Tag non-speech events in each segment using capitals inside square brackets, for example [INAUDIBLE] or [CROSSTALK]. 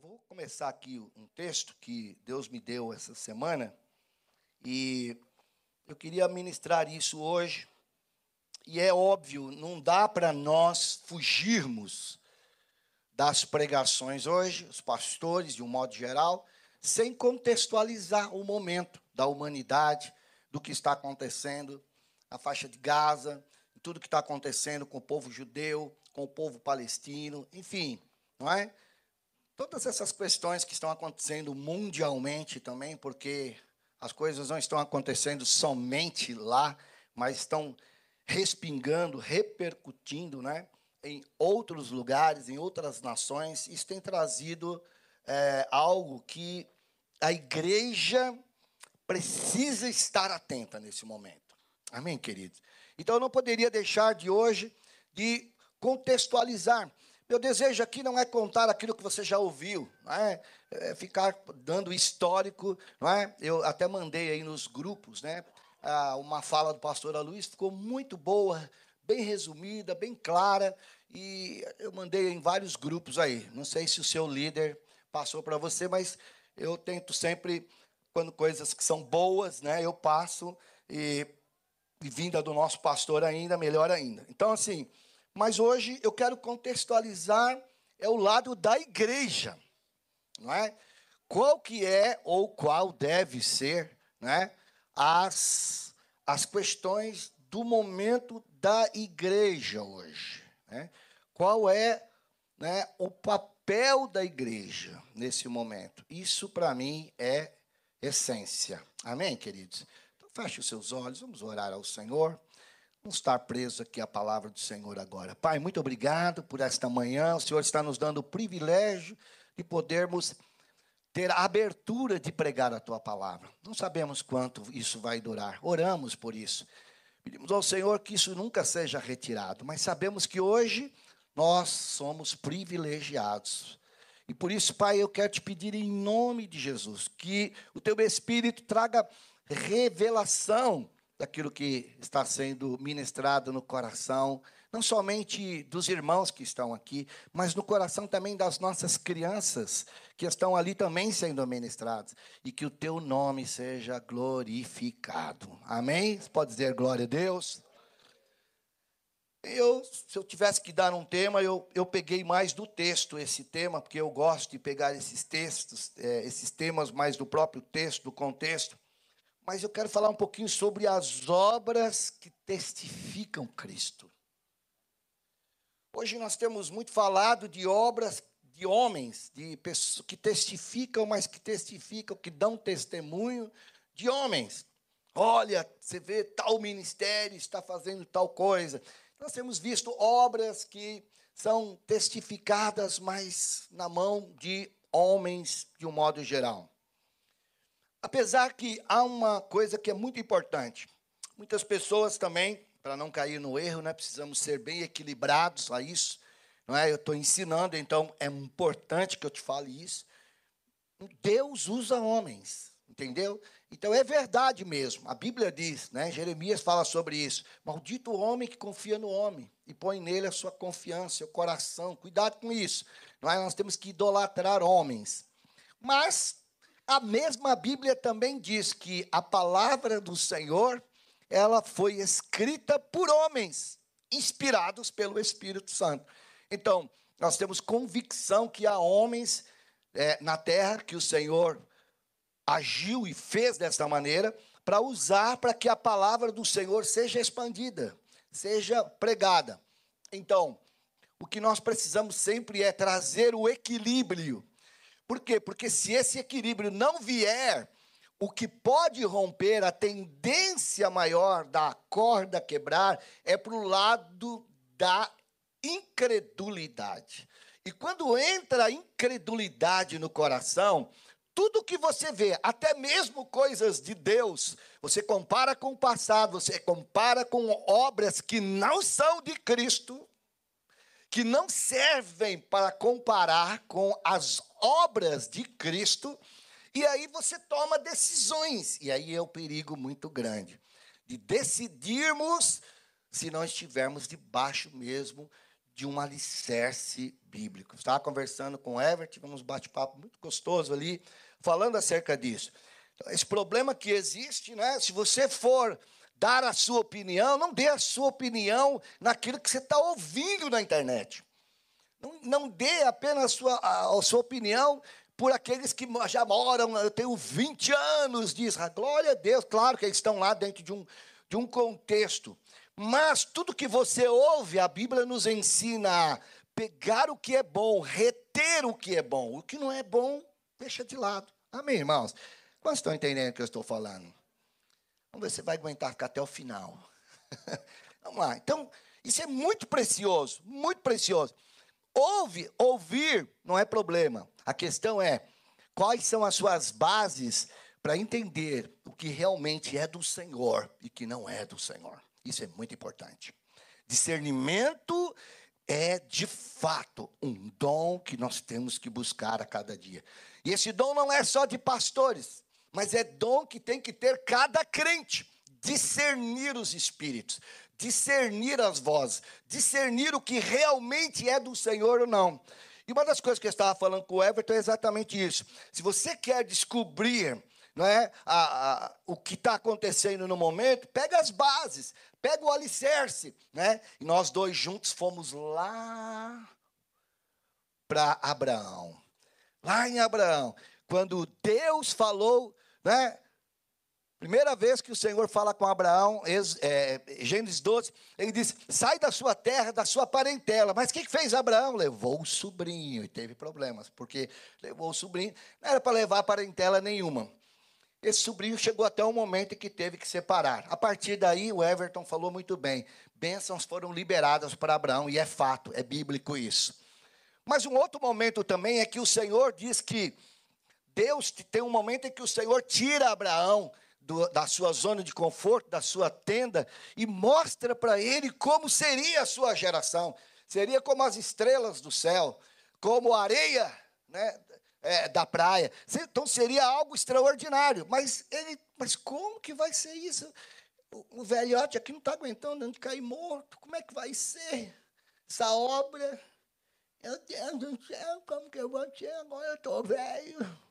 vou começar aqui um texto que Deus me deu essa semana e eu queria ministrar isso hoje. E é óbvio, não dá para nós fugirmos das pregações hoje, os pastores, de um modo geral, sem contextualizar o momento da humanidade, do que está acontecendo na faixa de Gaza, tudo que está acontecendo com o povo judeu, com o povo palestino, enfim, não é? Todas essas questões que estão acontecendo mundialmente também, porque as coisas não estão acontecendo somente lá, mas estão respingando, repercutindo, né? Em outros lugares, em outras nações, isso tem trazido é, algo que a igreja precisa estar atenta nesse momento. Amém, queridos? Então eu não poderia deixar de hoje de contextualizar. Meu desejo aqui não é contar aquilo que você já ouviu, não é? é ficar dando histórico, não é? Eu até mandei aí nos grupos, né? uma fala do pastor Luiz ficou muito boa, bem resumida, bem clara, e eu mandei em vários grupos aí. Não sei se o seu líder passou para você, mas eu tento sempre, quando coisas que são boas, né, eu passo, e, e vinda do nosso pastor ainda, melhor ainda. Então, assim, mas hoje eu quero contextualizar é o lado da igreja, não é? Qual que é ou qual deve ser, né, as as questões do momento da igreja hoje, né? Qual é, né, o papel da igreja nesse momento? Isso para mim é essência. Amém, queridos. Então feche os seus olhos, vamos orar ao Senhor. Vamos estar presos aqui à palavra do Senhor agora. Pai, muito obrigado por esta manhã. O Senhor está nos dando o privilégio de podermos ter a abertura de pregar a tua palavra. Não sabemos quanto isso vai durar. Oramos por isso. Pedimos ao Senhor que isso nunca seja retirado, mas sabemos que hoje nós somos privilegiados. E por isso, Pai, eu quero te pedir em nome de Jesus que o teu espírito traga revelação daquilo que está sendo ministrado no coração, não somente dos irmãos que estão aqui, mas no coração também das nossas crianças que estão ali também sendo ministradas, e que o teu nome seja glorificado. Amém? Você pode dizer glória a Deus? Eu, se eu tivesse que dar um tema, eu, eu peguei mais do texto esse tema, porque eu gosto de pegar esses textos, é, esses temas mais do próprio texto, do contexto mas eu quero falar um pouquinho sobre as obras que testificam Cristo. Hoje nós temos muito falado de obras de homens, de pessoas que testificam, mas que testificam, que dão testemunho de homens. Olha, você vê tal ministério está fazendo tal coisa. Nós temos visto obras que são testificadas, mas na mão de homens de um modo geral. Apesar que há uma coisa que é muito importante. Muitas pessoas também, para não cair no erro, né, precisamos ser bem equilibrados a isso. Não é? Eu estou ensinando, então é importante que eu te fale isso. Deus usa homens, entendeu? Então é verdade mesmo. A Bíblia diz, né? Jeremias fala sobre isso. Maldito o homem que confia no homem e põe nele a sua confiança, seu coração. Cuidado com isso. Não é? Nós temos que idolatrar homens. Mas a mesma Bíblia também diz que a palavra do Senhor, ela foi escrita por homens, inspirados pelo Espírito Santo. Então, nós temos convicção que há homens é, na terra que o Senhor agiu e fez dessa maneira para usar para que a palavra do Senhor seja expandida, seja pregada. Então, o que nós precisamos sempre é trazer o equilíbrio por quê? Porque se esse equilíbrio não vier, o que pode romper, a tendência maior da corda quebrar, é para o lado da incredulidade. E quando entra a incredulidade no coração, tudo que você vê, até mesmo coisas de Deus, você compara com o passado, você compara com obras que não são de Cristo, que não servem para comparar com as obras de Cristo, e aí você toma decisões, e aí é o perigo muito grande de decidirmos se não estivermos debaixo mesmo de um alicerce bíblico. Estava conversando com o Everett, tivemos um bate-papo muito gostoso ali, falando acerca disso. Então, esse problema que existe, né? Se você for dar a sua opinião, não dê a sua opinião naquilo que você está ouvindo na internet. Não, não dê apenas a sua, a, a sua opinião por aqueles que já moram, eu tenho 20 anos de Israel. Glória a Deus, claro que eles estão lá dentro de um, de um contexto. Mas tudo que você ouve, a Bíblia nos ensina a pegar o que é bom, reter o que é bom. O que não é bom, deixa de lado. Amém, irmãos? Quantos estão entendendo o que eu estou falando? Vamos ver se vai aguentar ficar até o final. [LAUGHS] Vamos lá. Então, isso é muito precioso, muito precioso. Ouve, ouvir não é problema. A questão é quais são as suas bases para entender o que realmente é do Senhor e que não é do Senhor. Isso é muito importante. Discernimento é de fato um dom que nós temos que buscar a cada dia. E esse dom não é só de pastores, mas é dom que tem que ter cada crente. Discernir os espíritos, discernir as vozes, discernir o que realmente é do Senhor ou não. E uma das coisas que eu estava falando com o Everton é exatamente isso. Se você quer descobrir não é, a, a, o que está acontecendo no momento, pega as bases, pega o alicerce. Né? E nós dois juntos fomos lá para Abraão. Lá em Abraão, quando Deus falou, né? Primeira vez que o Senhor fala com Abraão, é, Gênesis 12, ele diz: sai da sua terra, da sua parentela. Mas o que, que fez Abraão? Levou o sobrinho e teve problemas, porque levou o sobrinho, não era para levar parentela nenhuma. Esse sobrinho chegou até um momento em que teve que separar. A partir daí, o Everton falou muito bem: bênçãos foram liberadas para Abraão, e é fato, é bíblico isso. Mas um outro momento também é que o Senhor diz que Deus tem um momento em que o Senhor tira Abraão do, da sua zona de conforto, da sua tenda, e mostra para ele como seria a sua geração. Seria como as estrelas do céu, como a areia né, é, da praia. Então seria algo extraordinário. Mas ele, mas como que vai ser isso? O, velhote aqui não está aguentando de cair morto. Como é que vai ser essa obra? Meu Deus do céu, como que eu vou ter agora? Eu estou velho.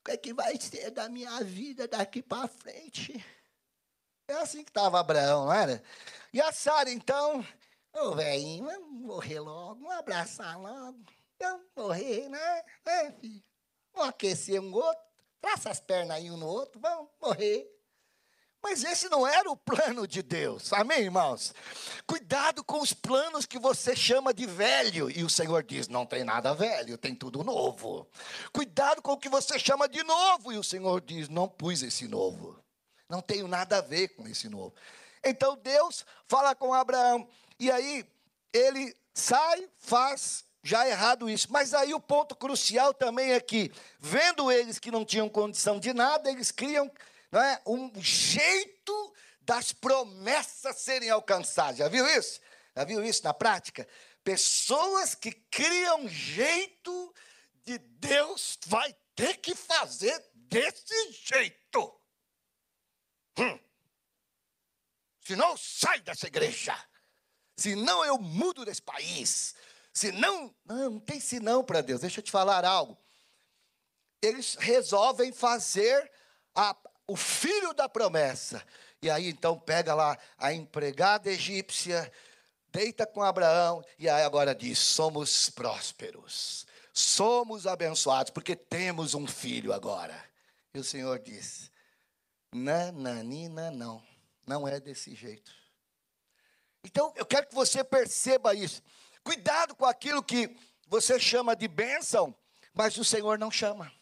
O que é que vai ser da minha vida daqui para frente? É assim que estava Abraão, não era? E a Sara, então, ô oh, velhinho, vamos morrer logo, vamos abraçar logo. Vamos morrer, né? É, filho. Vamos aquecer um outro, traça as pernas aí um no outro, vamos morrer. Mas esse não era o plano de Deus, amém, irmãos? Cuidado com os planos que você chama de velho, e o Senhor diz: não tem nada velho, tem tudo novo. Cuidado com o que você chama de novo, e o Senhor diz: não pus esse novo, não tenho nada a ver com esse novo. Então Deus fala com Abraão, e aí ele sai, faz já errado isso. Mas aí o ponto crucial também é que, vendo eles que não tinham condição de nada, eles criam não é, um jeito das promessas serem alcançadas. Já viu isso? Já viu isso na prática? Pessoas que criam jeito de Deus vai ter que fazer desse jeito. Hum. Senão, sai dessa igreja. Senão, eu mudo desse país se não, não, não tem senão para Deus. Deixa eu te falar algo. Eles resolvem fazer a, o filho da promessa. E aí então pega lá a empregada egípcia, deita com Abraão, e aí agora diz: somos prósperos, somos abençoados, porque temos um filho agora. E o Senhor diz: nananina, não, não é desse jeito. Então eu quero que você perceba isso. Cuidado com aquilo que você chama de bênção, mas o Senhor não chama.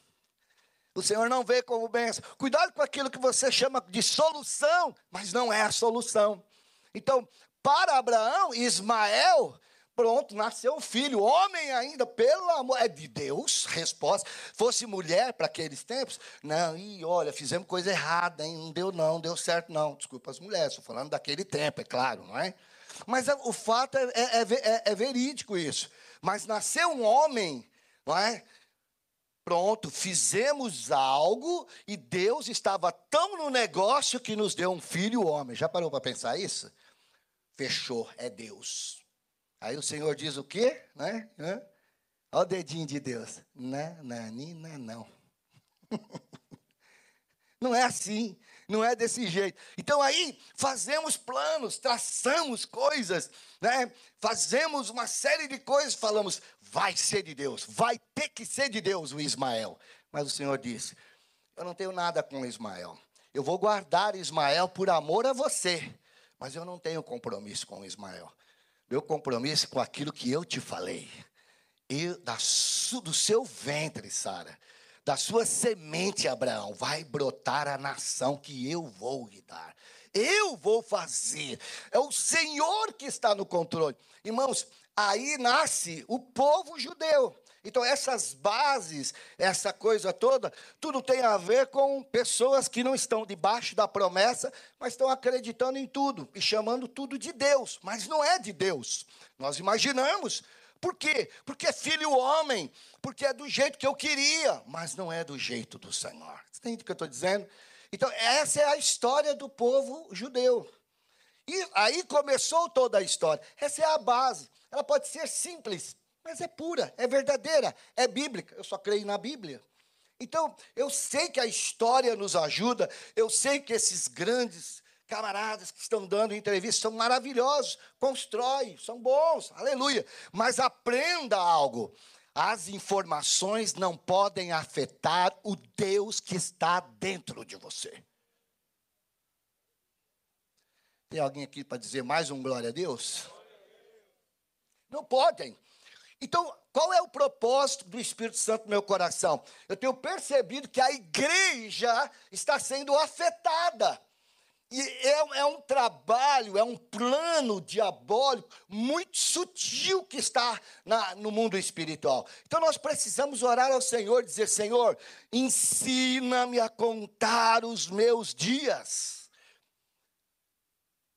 O Senhor não vê como bênção. Cuidado com aquilo que você chama de solução, mas não é a solução. Então, para Abraão, Ismael, pronto, nasceu um filho, homem ainda, pelo amor, é de Deus, resposta. Fosse mulher para aqueles tempos, não, e olha, fizemos coisa errada, hein? não deu não, deu certo não. Desculpa as mulheres, estou falando daquele tempo, é claro, não é? Mas o fato é, é, é, é verídico isso. Mas nasceu um homem, não é? Pronto, fizemos algo e Deus estava tão no negócio que nos deu um filho homem. Já parou para pensar isso? Fechou, é Deus. Aí o Senhor diz o quê? Né? Olha o dedinho de Deus. Não, não. [LAUGHS] Não é assim, não é desse jeito. Então aí fazemos planos, traçamos coisas, né? Fazemos uma série de coisas, falamos, vai ser de Deus, vai ter que ser de Deus o Ismael. Mas o Senhor disse: Eu não tenho nada com Ismael. Eu vou guardar Ismael por amor a você, mas eu não tenho compromisso com Ismael. Meu compromisso é com aquilo que eu te falei. E da, do seu ventre, Sara, da sua semente, Abraão, vai brotar a nação que eu vou lhe dar. Eu vou fazer. É o Senhor que está no controle. Irmãos, aí nasce o povo judeu. Então, essas bases, essa coisa toda, tudo tem a ver com pessoas que não estão debaixo da promessa, mas estão acreditando em tudo e chamando tudo de Deus, mas não é de Deus. Nós imaginamos, por quê? Porque é filho homem, porque é do jeito que eu queria, mas não é do jeito do Senhor. Você entende o que eu estou dizendo? Então, essa é a história do povo judeu. E aí começou toda a história. Essa é a base. Ela pode ser simples, mas é pura, é verdadeira, é bíblica. Eu só creio na Bíblia. Então, eu sei que a história nos ajuda, eu sei que esses grandes camaradas que estão dando entrevistas são maravilhosos, constrói, são bons, aleluia. Mas aprenda algo. As informações não podem afetar o Deus que está dentro de você. Tem alguém aqui para dizer mais um glória a Deus? Não podem. Então, qual é o propósito do Espírito Santo no meu coração? Eu tenho percebido que a igreja está sendo afetada. E é, é, um trabalho, é um plano diabólico muito sutil que está na, no mundo espiritual. Então nós precisamos orar ao Senhor, dizer: Senhor, ensina-me a contar os meus dias,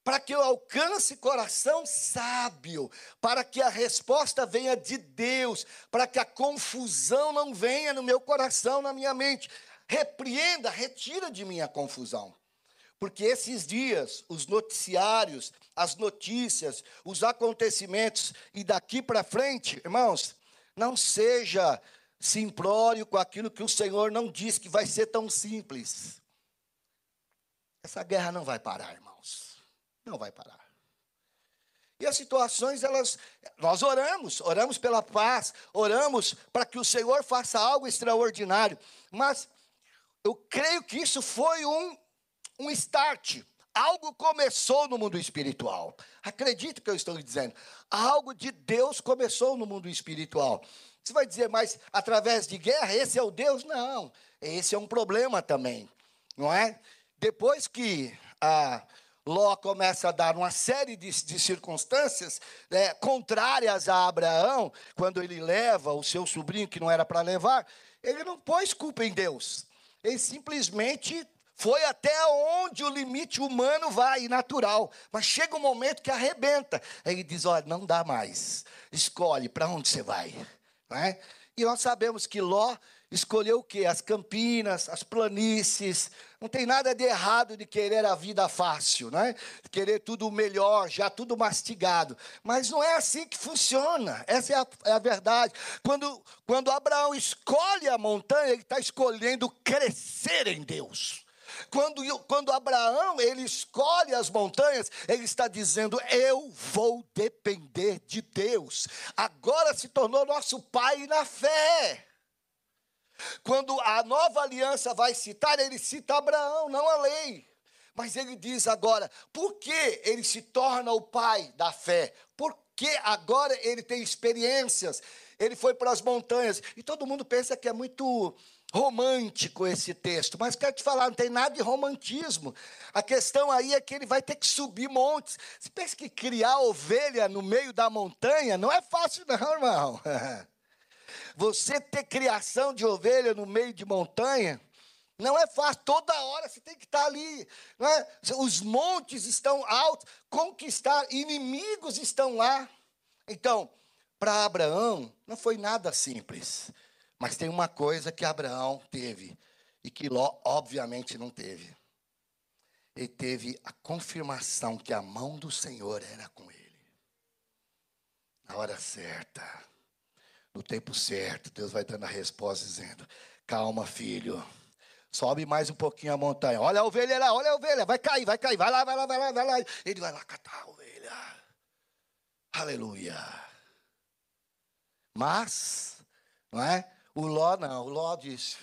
para que eu alcance coração sábio, para que a resposta venha de Deus, para que a confusão não venha no meu coração, na minha mente. Repreenda, retira de mim a confusão. Porque esses dias, os noticiários, as notícias, os acontecimentos, e daqui para frente, irmãos, não seja simplório com aquilo que o Senhor não diz que vai ser tão simples. Essa guerra não vai parar, irmãos. Não vai parar. E as situações, elas, nós oramos, oramos pela paz, oramos para que o Senhor faça algo extraordinário. Mas eu creio que isso foi um um start. Algo começou no mundo espiritual. Acredite que eu estou dizendo. Algo de Deus começou no mundo espiritual. Você vai dizer, mas através de guerra, esse é o Deus? Não. Esse é um problema também. Não é? Depois que a Ló começa a dar uma série de, de circunstâncias é, contrárias a Abraão, quando ele leva o seu sobrinho que não era para levar, ele não pôs culpa em Deus. Ele simplesmente foi até onde o limite humano vai, natural. Mas chega um momento que arrebenta. Aí ele diz: olha, não dá mais. Escolhe para onde você vai. Não é? E nós sabemos que Ló escolheu o quê? As campinas, as planícies. Não tem nada de errado de querer a vida fácil, né? Querer tudo melhor, já tudo mastigado. Mas não é assim que funciona. Essa é a, é a verdade. Quando, quando Abraão escolhe a montanha, ele está escolhendo crescer em Deus. Quando, quando Abraão ele escolhe as montanhas, ele está dizendo: Eu vou depender de Deus. Agora se tornou nosso pai na fé. Quando a nova aliança vai citar, ele cita Abraão, não a lei. Mas ele diz agora, por que ele se torna o pai da fé? Porque agora ele tem experiências. Ele foi para as montanhas. E todo mundo pensa que é muito romântico esse texto, mas quero te falar, não tem nada de romantismo. A questão aí é que ele vai ter que subir montes. Você pensa que criar ovelha no meio da montanha não é fácil, não, irmão. [LAUGHS] Você ter criação de ovelha no meio de montanha. Não é fácil, toda hora você tem que estar ali. É? Os montes estão altos, conquistar, inimigos estão lá. Então, para Abraão, não foi nada simples. Mas tem uma coisa que Abraão teve e que Ló, obviamente, não teve. Ele teve a confirmação que a mão do Senhor era com ele. na hora certa, no tempo certo, Deus vai dando a resposta dizendo: Calma, filho. Sobe mais um pouquinho a montanha. Olha a ovelha lá, olha a ovelha. Vai cair, vai cair. Vai lá, vai lá, vai lá, vai lá. Ele vai lá catar a ovelha. Aleluia. Mas, não é? O Ló não. O Ló diz: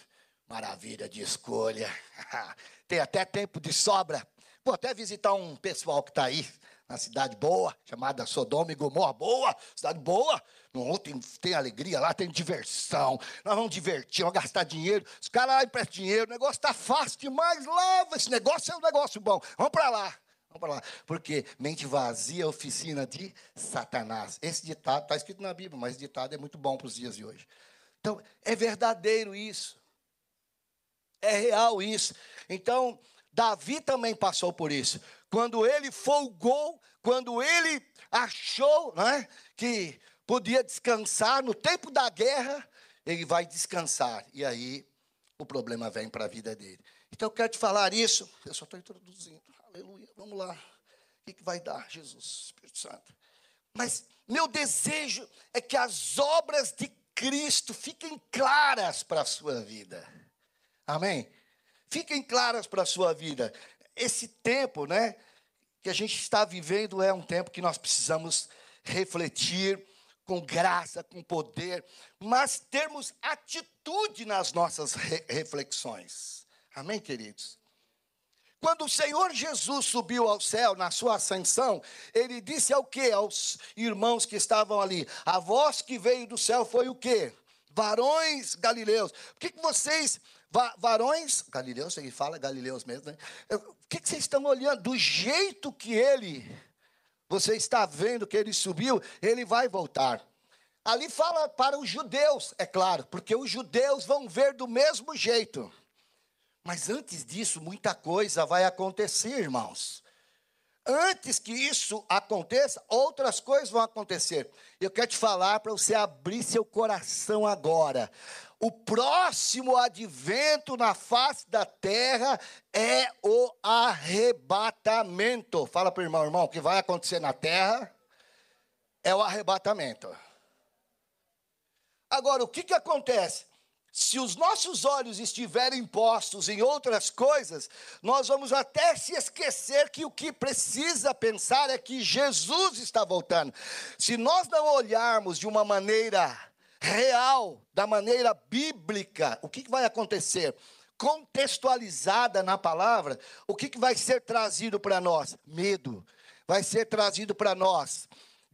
Maravilha de escolha. [LAUGHS] Tem até tempo de sobra. Vou até visitar um pessoal que está aí na cidade boa, chamada Sodoma e Gomorra. Boa, cidade boa. Tem, tem alegria lá, tem diversão. Nós vamos divertir, vamos gastar dinheiro. Os caras lá emprestam dinheiro, o negócio está fácil demais. Lava, esse negócio é um negócio bom. Vamos para lá. Vamos para lá. Porque mente vazia é oficina de Satanás. Esse ditado está escrito na Bíblia, mas esse ditado é muito bom para os dias de hoje. Então, é verdadeiro isso. É real isso. Então, Davi também passou por isso. Quando ele folgou, quando ele achou né, que podia descansar no tempo da guerra, ele vai descansar. E aí o problema vem para a vida dele. Então eu quero te falar isso. Eu só estou introduzindo. Aleluia. Vamos lá. O que, que vai dar, Jesus, Espírito Santo? Mas meu desejo é que as obras de Cristo fiquem claras para a sua vida. Amém? Fiquem claras para a sua vida. Esse tempo, né, que a gente está vivendo é um tempo que nós precisamos refletir com graça, com poder, mas termos atitude nas nossas re reflexões. Amém, queridos? Quando o Senhor Jesus subiu ao céu na sua ascensão, ele disse ao que aos irmãos que estavam ali? A voz que veio do céu foi o quê? Varões galileus. Por que, que vocês Va varões, Galileus, ele fala Galileus mesmo, né? O que, que vocês estão olhando? Do jeito que ele, você está vendo que ele subiu, ele vai voltar. Ali fala para os judeus, é claro, porque os judeus vão ver do mesmo jeito. Mas antes disso, muita coisa vai acontecer, irmãos. Antes que isso aconteça, outras coisas vão acontecer. Eu quero te falar para você abrir seu coração agora o próximo advento na face da terra é o arrebatamento. Fala para o irmão, irmão, o que vai acontecer na terra é o arrebatamento. Agora, o que, que acontece? Se os nossos olhos estiverem postos em outras coisas, nós vamos até se esquecer que o que precisa pensar é que Jesus está voltando. Se nós não olharmos de uma maneira real, da maneira bíblica, o que, vai acontecer? Contextualizada na palavra, o que vai ser trazido para nós? Medo. Vai ser trazido para nós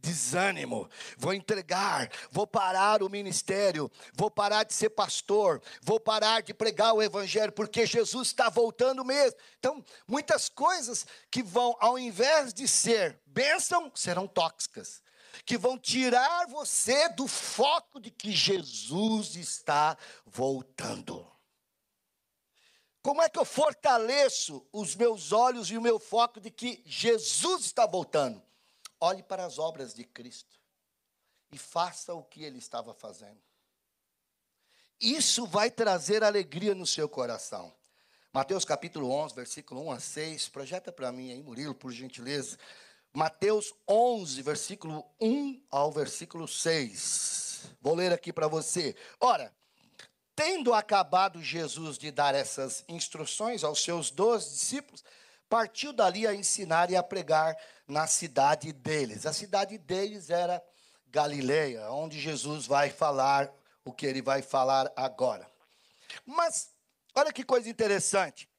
desânimo, vou entregar, vou parar o ministério, vou parar de ser pastor, vou parar de pregar o evangelho, porque Jesus está voltando mesmo. Então, muitas coisas que vão, ao invés de ser bênção, serão tóxicas que vão tirar você do foco de que Jesus está voltando. Como é que eu fortaleço os meus olhos e o meu foco de que Jesus está voltando? Olhe para as obras de Cristo e faça o que ele estava fazendo. Isso vai trazer alegria no seu coração. Mateus capítulo 11, versículo 1 a 6. Projeta para mim aí, Murilo, por gentileza. Mateus 11, versículo 1 ao versículo 6. Vou ler aqui para você. Ora, tendo acabado Jesus de dar essas instruções aos seus doze discípulos, partiu dali a ensinar e a pregar na cidade deles. A cidade deles era Galileia, onde Jesus vai falar o que ele vai falar agora. Mas, olha que coisa interessante.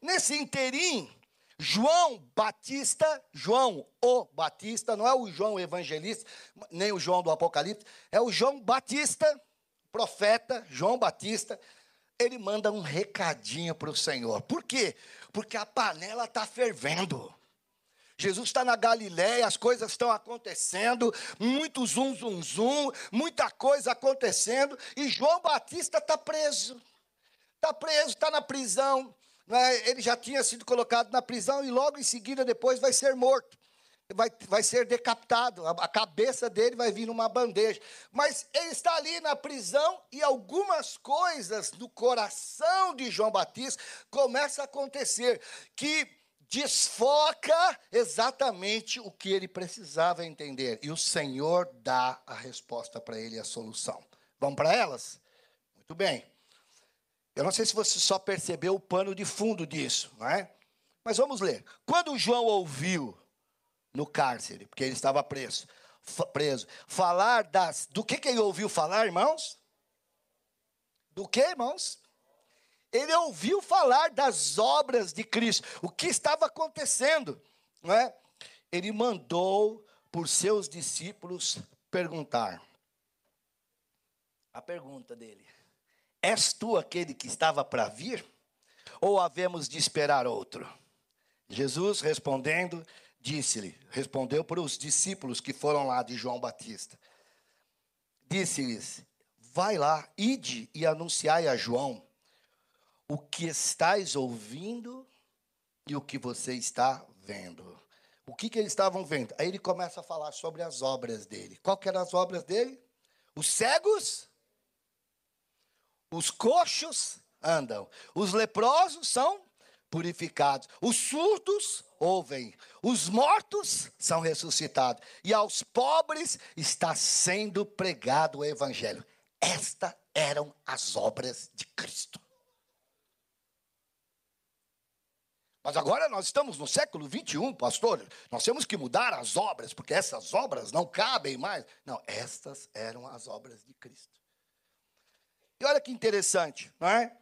Nesse interim, João Batista, João o Batista, não é o João evangelista, nem o João do Apocalipse, é o João Batista, profeta, João Batista, ele manda um recadinho para o Senhor. Por quê? Porque a panela está fervendo. Jesus está na Galiléia, as coisas estão acontecendo, muito zum, zum, zum, muita coisa acontecendo, e João Batista está preso. Está preso, está na prisão, é? ele já tinha sido colocado na prisão e logo em seguida depois vai ser morto. Vai, vai ser decapitado, a, a cabeça dele vai vir numa bandeja. Mas ele está ali na prisão e algumas coisas do coração de João Batista começam a acontecer. Que desfoca exatamente o que ele precisava entender. E o Senhor dá a resposta para ele, a solução. Vamos para elas? Muito bem. Eu não sei se você só percebeu o pano de fundo disso, não é? Mas vamos ler. Quando João ouviu no cárcere, porque ele estava preso, preso, falar das. Do que, que ele ouviu falar, irmãos? Do que, irmãos? Ele ouviu falar das obras de Cristo, o que estava acontecendo, não é? Ele mandou por seus discípulos perguntar. A pergunta dele: És tu aquele que estava para vir? Ou havemos de esperar outro? Jesus respondendo, disse-lhe, respondeu para os discípulos que foram lá de João Batista. Disse-lhes: Vai lá, ide e anunciai a João o que estáis ouvindo e o que você está vendo. O que, que eles estavam vendo? Aí ele começa a falar sobre as obras dele. Qual que eram as obras dele? Os cegos, os coxos andam, os leprosos são purificados, os surdos ouvem, os mortos são ressuscitados, e aos pobres está sendo pregado o evangelho. Estas eram as obras de Cristo. Mas agora nós estamos no século 21, pastor. Nós temos que mudar as obras, porque essas obras não cabem mais. Não, estas eram as obras de Cristo. E olha que interessante, não é?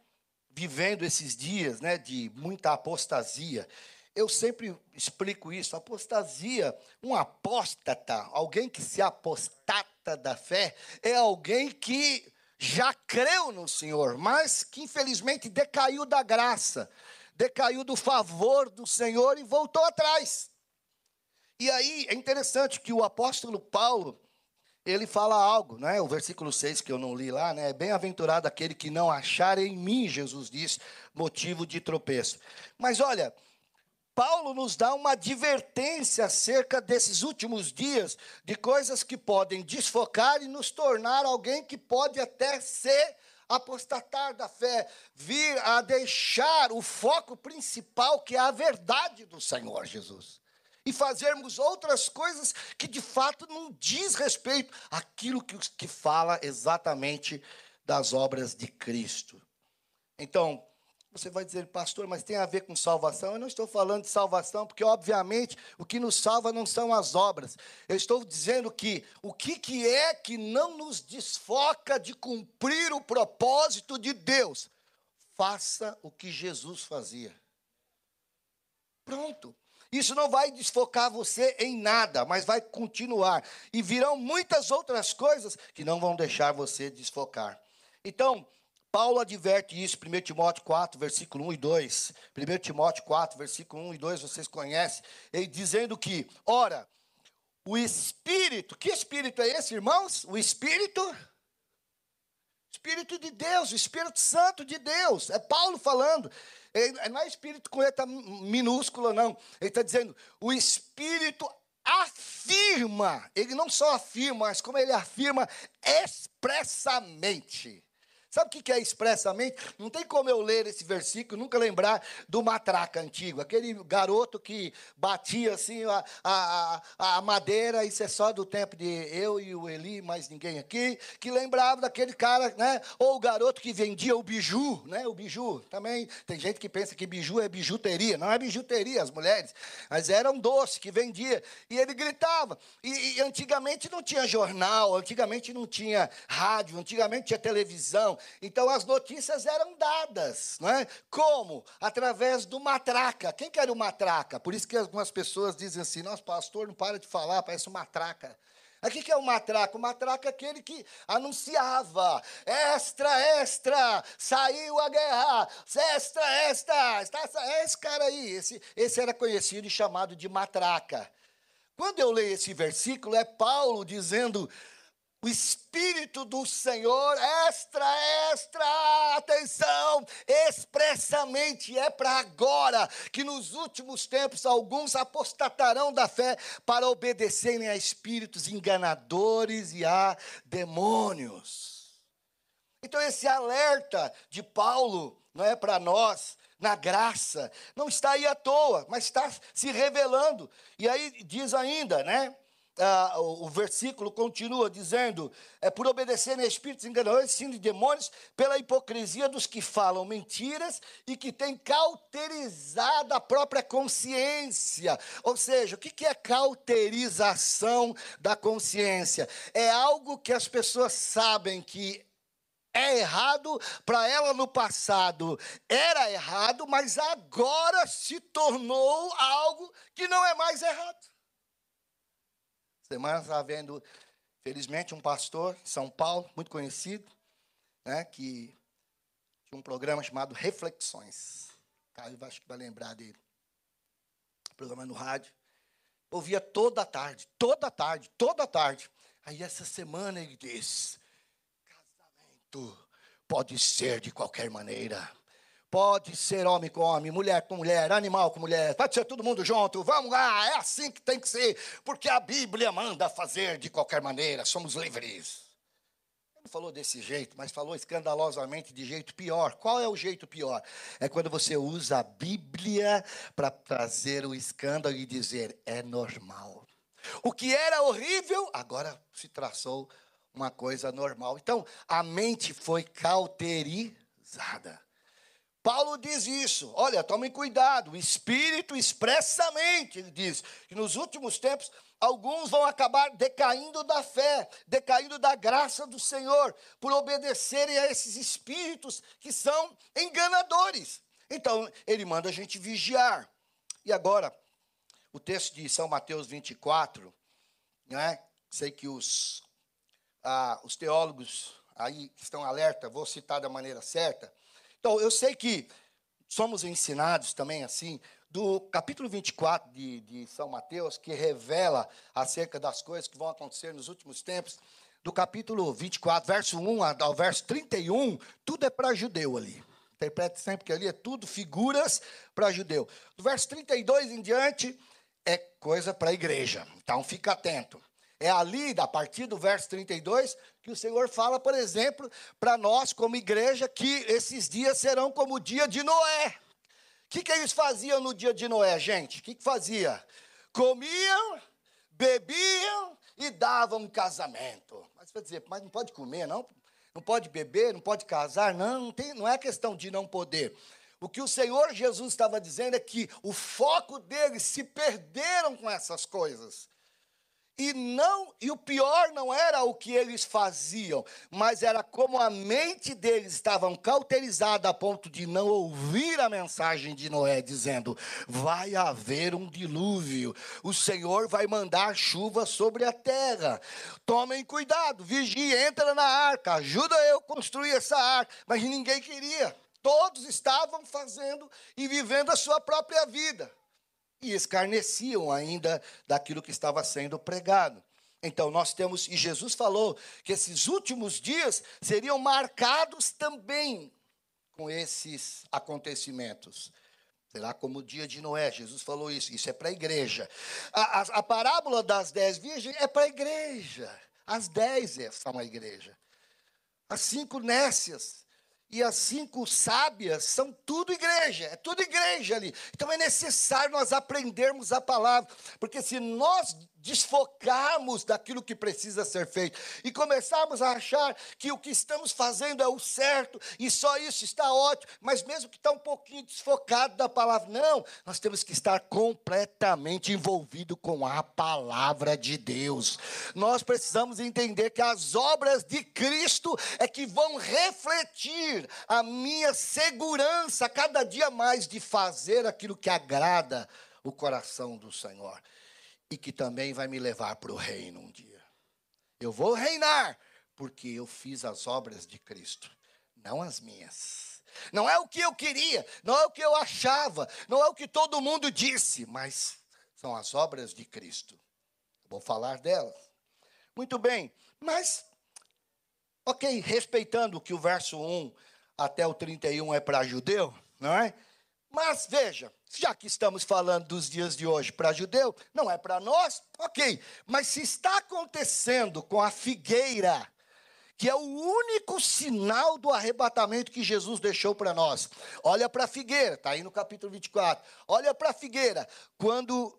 Vivendo esses dias né, de muita apostasia. Eu sempre explico isso. Apostasia, um apóstata, alguém que se apostata da fé, é alguém que já creu no Senhor, mas que infelizmente decaiu da graça decaiu do favor do Senhor e voltou atrás. E aí é interessante que o apóstolo Paulo, ele fala algo, né? O versículo 6 que eu não li lá, né? Bem-aventurado aquele que não achar em mim, Jesus diz, motivo de tropeço. Mas olha, Paulo nos dá uma advertência acerca desses últimos dias, de coisas que podem desfocar e nos tornar alguém que pode até ser apostatar da fé, vir a deixar o foco principal, que é a verdade do Senhor Jesus. E fazermos outras coisas que de fato não diz respeito àquilo que, que fala exatamente das obras de Cristo. Então, você vai dizer, pastor, mas tem a ver com salvação? Eu não estou falando de salvação, porque, obviamente, o que nos salva não são as obras. Eu estou dizendo que o que, que é que não nos desfoca de cumprir o propósito de Deus? Faça o que Jesus fazia. Pronto. Isso não vai desfocar você em nada, mas vai continuar. E virão muitas outras coisas que não vão deixar você desfocar. Então, Paulo adverte isso, 1 Timóteo 4, versículo 1 e 2. 1 Timóteo 4, versículo 1 e 2, vocês conhecem. Ele dizendo que, ora, o Espírito, que Espírito é esse, irmãos? O Espírito? Espírito de Deus, o Espírito Santo de Deus. É Paulo falando. Ele, não é Espírito com letra minúscula, não. Ele está dizendo, o Espírito afirma. Ele não só afirma, mas como ele afirma expressamente. Sabe o que é expressamente? Não tem como eu ler esse versículo nunca lembrar do matraca antigo, aquele garoto que batia assim a, a, a, madeira, isso é só do tempo de eu e o Eli, mais ninguém aqui, que lembrava daquele cara, né? Ou o garoto que vendia o biju, né? O biju. Também tem gente que pensa que biju é bijuteria. Não é bijuteria, as mulheres, mas era um doce que vendia. E ele gritava. E, e antigamente não tinha jornal, antigamente não tinha rádio, antigamente tinha televisão. Então as notícias eram dadas, não é? Como? Através do matraca. Quem que era o matraca? Por isso que algumas pessoas dizem assim: nosso pastor não para de falar, parece uma matraca. O que é o matraca? O matraca é aquele que anunciava: extra, extra, saiu a guerra, extra, extra, está, é esse cara aí. Esse, esse era conhecido e chamado de matraca. Quando eu leio esse versículo, é Paulo dizendo: o Espírito do Senhor, extra, extra, atenção, expressamente é para agora, que nos últimos tempos alguns apostatarão da fé para obedecerem a espíritos enganadores e a demônios. Então, esse alerta de Paulo, não é para nós, na graça, não está aí à toa, mas está se revelando. E aí diz ainda, né? Ah, o, versículo continua dizendo: é por obedecerem a espíritos enganosos, sim de demônios, pela hipocrisia dos que falam mentiras e que têm cauterizado a própria consciência. Ou seja, o que é cauterização da consciência? É algo que as pessoas sabem que é errado para ela no passado era errado, mas agora se tornou algo que não é mais errado. Semana estava vendo, felizmente, um pastor em São Paulo, muito conhecido, né, que tinha um programa chamado Reflexões. Caio acho que vai lembrar dele. Programa no rádio. Ouvia toda a tarde, toda a tarde, toda a tarde. Aí essa semana ele disse: casamento pode ser de qualquer maneira. Pode ser homem com homem, mulher com mulher, animal com mulher, pode ser todo mundo junto, vamos lá, é assim que tem que ser, porque a Bíblia manda fazer de qualquer maneira, somos livres. Ele falou desse jeito, mas falou escandalosamente de jeito pior. Qual é o jeito pior? É quando você usa a Bíblia para trazer o escândalo e dizer é normal. O que era horrível, agora se traçou uma coisa normal. Então, a mente foi cauterizada. Paulo diz isso. Olha, tomem cuidado. O Espírito expressamente ele diz que nos últimos tempos alguns vão acabar decaindo da fé, decaindo da graça do Senhor, por obedecerem a esses espíritos que são enganadores. Então, ele manda a gente vigiar. E agora, o texto de São Mateus 24, né? Sei que os, ah, os teólogos aí estão alerta, vou citar da maneira certa então, eu sei que somos ensinados também assim, do capítulo 24 de, de São Mateus, que revela acerca das coisas que vão acontecer nos últimos tempos, do capítulo 24, verso 1 ao verso 31, tudo é para judeu ali. Interprete sempre que ali é tudo figuras para judeu. Do verso 32 em diante, é coisa para a igreja. Então, fica atento. É ali, a partir do verso 32, que o Senhor fala, por exemplo, para nós, como igreja, que esses dias serão como o dia de Noé. O que, que eles faziam no dia de Noé, gente? O que, que fazia? Comiam, bebiam e davam casamento. Mas vai dizer, mas não pode comer, não? Não pode beber, não pode casar? Não, não, tem, não é questão de não poder. O que o Senhor Jesus estava dizendo é que o foco deles se perderam com essas coisas. E não, e o pior não era o que eles faziam, mas era como a mente deles estava cauterizada a ponto de não ouvir a mensagem de Noé dizendo: vai haver um dilúvio, o Senhor vai mandar chuva sobre a terra. Tomem cuidado, vigie, entra na arca, ajuda eu a construir essa arca, mas ninguém queria. Todos estavam fazendo e vivendo a sua própria vida e escarneciam ainda daquilo que estava sendo pregado. Então nós temos, e Jesus falou que esses últimos dias seriam marcados também com esses acontecimentos. Será como o dia de Noé, Jesus falou isso, isso é para a igreja. A, parábola das dez virgens é para a igreja. As dez são a igreja. As cinco nécias e as cinco sábias são tudo igreja, é tudo igreja ali. Então é necessário nós aprendermos a palavra, porque se nós desfocarmos daquilo que precisa ser feito e começarmos a achar que o que estamos fazendo é o certo e só isso está ótimo, mas mesmo que está um pouquinho desfocado da palavra, não, nós temos que estar completamente envolvido com a palavra de Deus. Nós precisamos entender que as obras de Cristo é que vão refletir a minha segurança cada dia mais de fazer aquilo que agrada o coração do Senhor e que também vai me levar para o reino um dia. Eu vou reinar porque eu fiz as obras de Cristo, não as minhas. Não é o que eu queria, não é o que eu achava, não é o que todo mundo disse, mas são as obras de Cristo. Vou falar delas. Muito bem, mas, ok, respeitando que o verso 1 até o 31 é para judeu, não é? Mas veja, já que estamos falando dos dias de hoje para judeu, não é para nós, ok. Mas se está acontecendo com a figueira que é o único sinal do arrebatamento que Jesus deixou para nós. Olha para a figueira, está aí no capítulo 24. Olha para a figueira, quando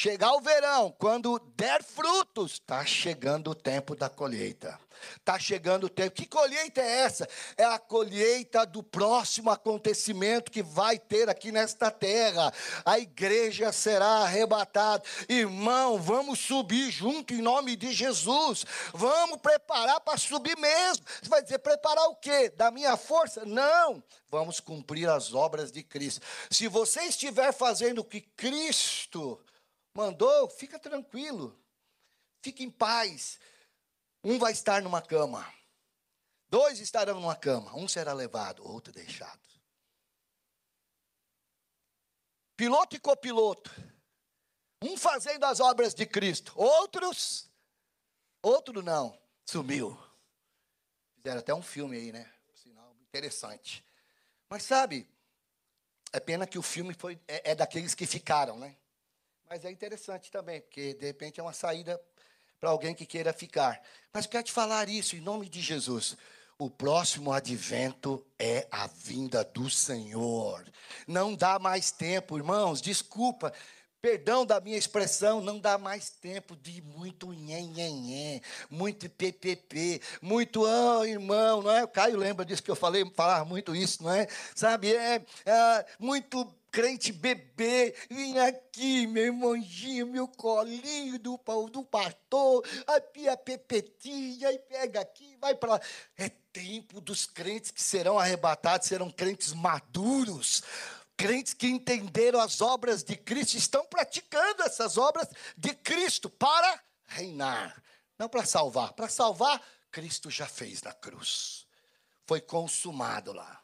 chegar o verão, quando der frutos, está chegando o tempo da colheita. Está chegando o tempo. Que colheita é essa? É a colheita do próximo acontecimento que vai ter aqui nesta terra. A igreja será arrebatada. Irmão, vamos subir junto em nome de Jesus. Vamos preparar para subir mesmo. Você vai dizer, preparar o quê? Da minha força? Não. Vamos cumprir as obras de Cristo. Se você estiver fazendo o que Cristo mandou, fica tranquilo. Fique em paz um vai estar numa cama, dois estarão numa cama, um será levado, outro deixado. Piloto e copiloto, um fazendo as obras de Cristo, outros, outro não, sumiu. Fizeram até um filme aí, né? Sinal interessante. Mas sabe, é pena que o filme foi, é, é daqueles que ficaram, né? Mas é interessante também, porque de repente é uma saída para alguém que queira ficar. Mas quero te falar isso em nome de Jesus. O próximo advento é a vinda do Senhor. Não dá mais tempo, irmãos, desculpa. Perdão da minha expressão, não dá mais tempo de muito nhenhenhé, muito ppp, muito, oh, irmão, não é? O Caio lembra disso que eu falei, falar muito isso, não é? Sabe, é, é muito crente bebê, vem aqui, meu irmãozinho, meu colinho do, do pastor, a pia pepetinha, e pega aqui, vai para lá. É tempo dos crentes que serão arrebatados, serão crentes maduros, crentes que entenderam as obras de Cristo, estão praticando essas obras de Cristo para reinar, não para salvar. Para salvar, Cristo já fez na cruz. Foi consumado lá.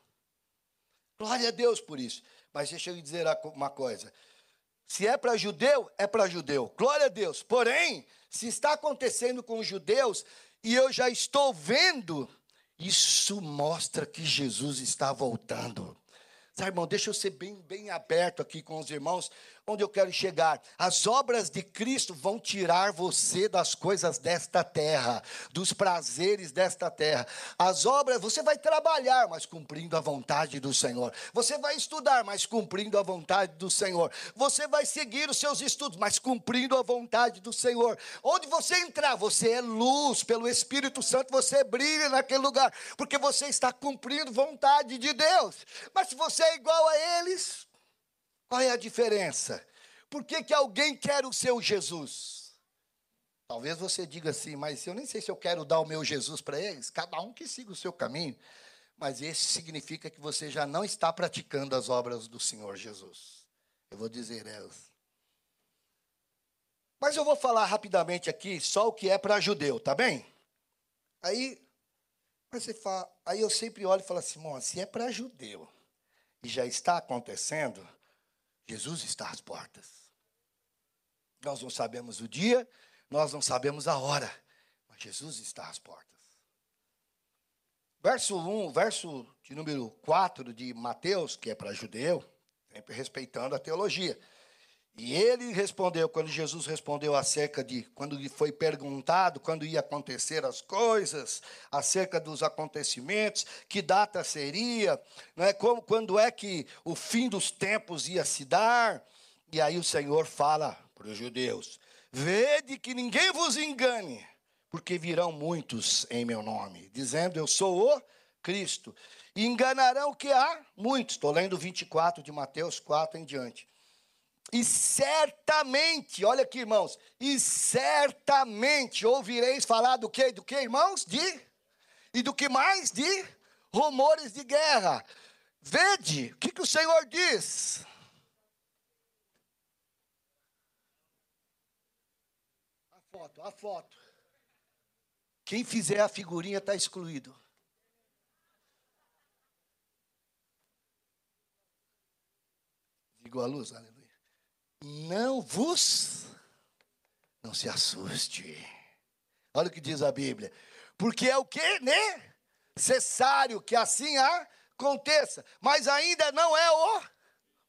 Glória a Deus por isso. Mas deixa eu lhe dizer uma coisa. Se é para judeu, é para judeu. Glória a Deus. Porém, se está acontecendo com os judeus e eu já estou vendo, isso mostra que Jesus está voltando. Sabe, irmão, deixa eu ser bem, bem aberto aqui com os irmãos, onde eu quero chegar. As obras de Cristo vão tirar você das coisas desta terra, dos prazeres desta terra. As obras, você vai trabalhar, mas cumprindo a vontade do Senhor. Você vai estudar, mas cumprindo a vontade do Senhor. Você vai seguir os seus estudos, mas cumprindo a vontade do Senhor. Onde você entrar, você é luz, pelo Espírito Santo você brilha naquele lugar, porque você está cumprindo vontade de Deus. Mas se você é igual a eles, qual é a diferença? Por que, que alguém quer o seu Jesus? Talvez você diga assim, mas eu nem sei se eu quero dar o meu Jesus para eles. Cada um que siga o seu caminho. Mas isso significa que você já não está praticando as obras do Senhor Jesus. Eu vou dizer elas. Mas eu vou falar rapidamente aqui só o que é para judeu, tá bem? Aí, você fala, aí eu sempre olho e falo assim, se é para judeu e já está acontecendo, Jesus está às portas. Nós não sabemos o dia, nós não sabemos a hora, mas Jesus está às portas. Verso 1, verso de número 4 de Mateus, que é para judeu, sempre respeitando a teologia. E ele respondeu, quando Jesus respondeu acerca de, quando lhe foi perguntado quando ia acontecer as coisas, acerca dos acontecimentos, que data seria, não é, como, quando é que o fim dos tempos ia se dar. E aí o Senhor fala para os judeus: Vede que ninguém vos engane, porque virão muitos em meu nome, dizendo: Eu sou o Cristo. E enganarão que há muitos. Estou lendo 24 de Mateus 4 em diante. E certamente, olha aqui, irmãos, e certamente ouvireis falar do que? Do que, irmãos? De e do que mais? De rumores de guerra. Vede, o que, que o Senhor diz? A foto, a foto. Quem fizer a figurinha está excluído. Ligou a luz, aleluia não vos, não se assuste. Olha o que diz a Bíblia. Porque é o que? Necessário que assim aconteça. Mas ainda não é o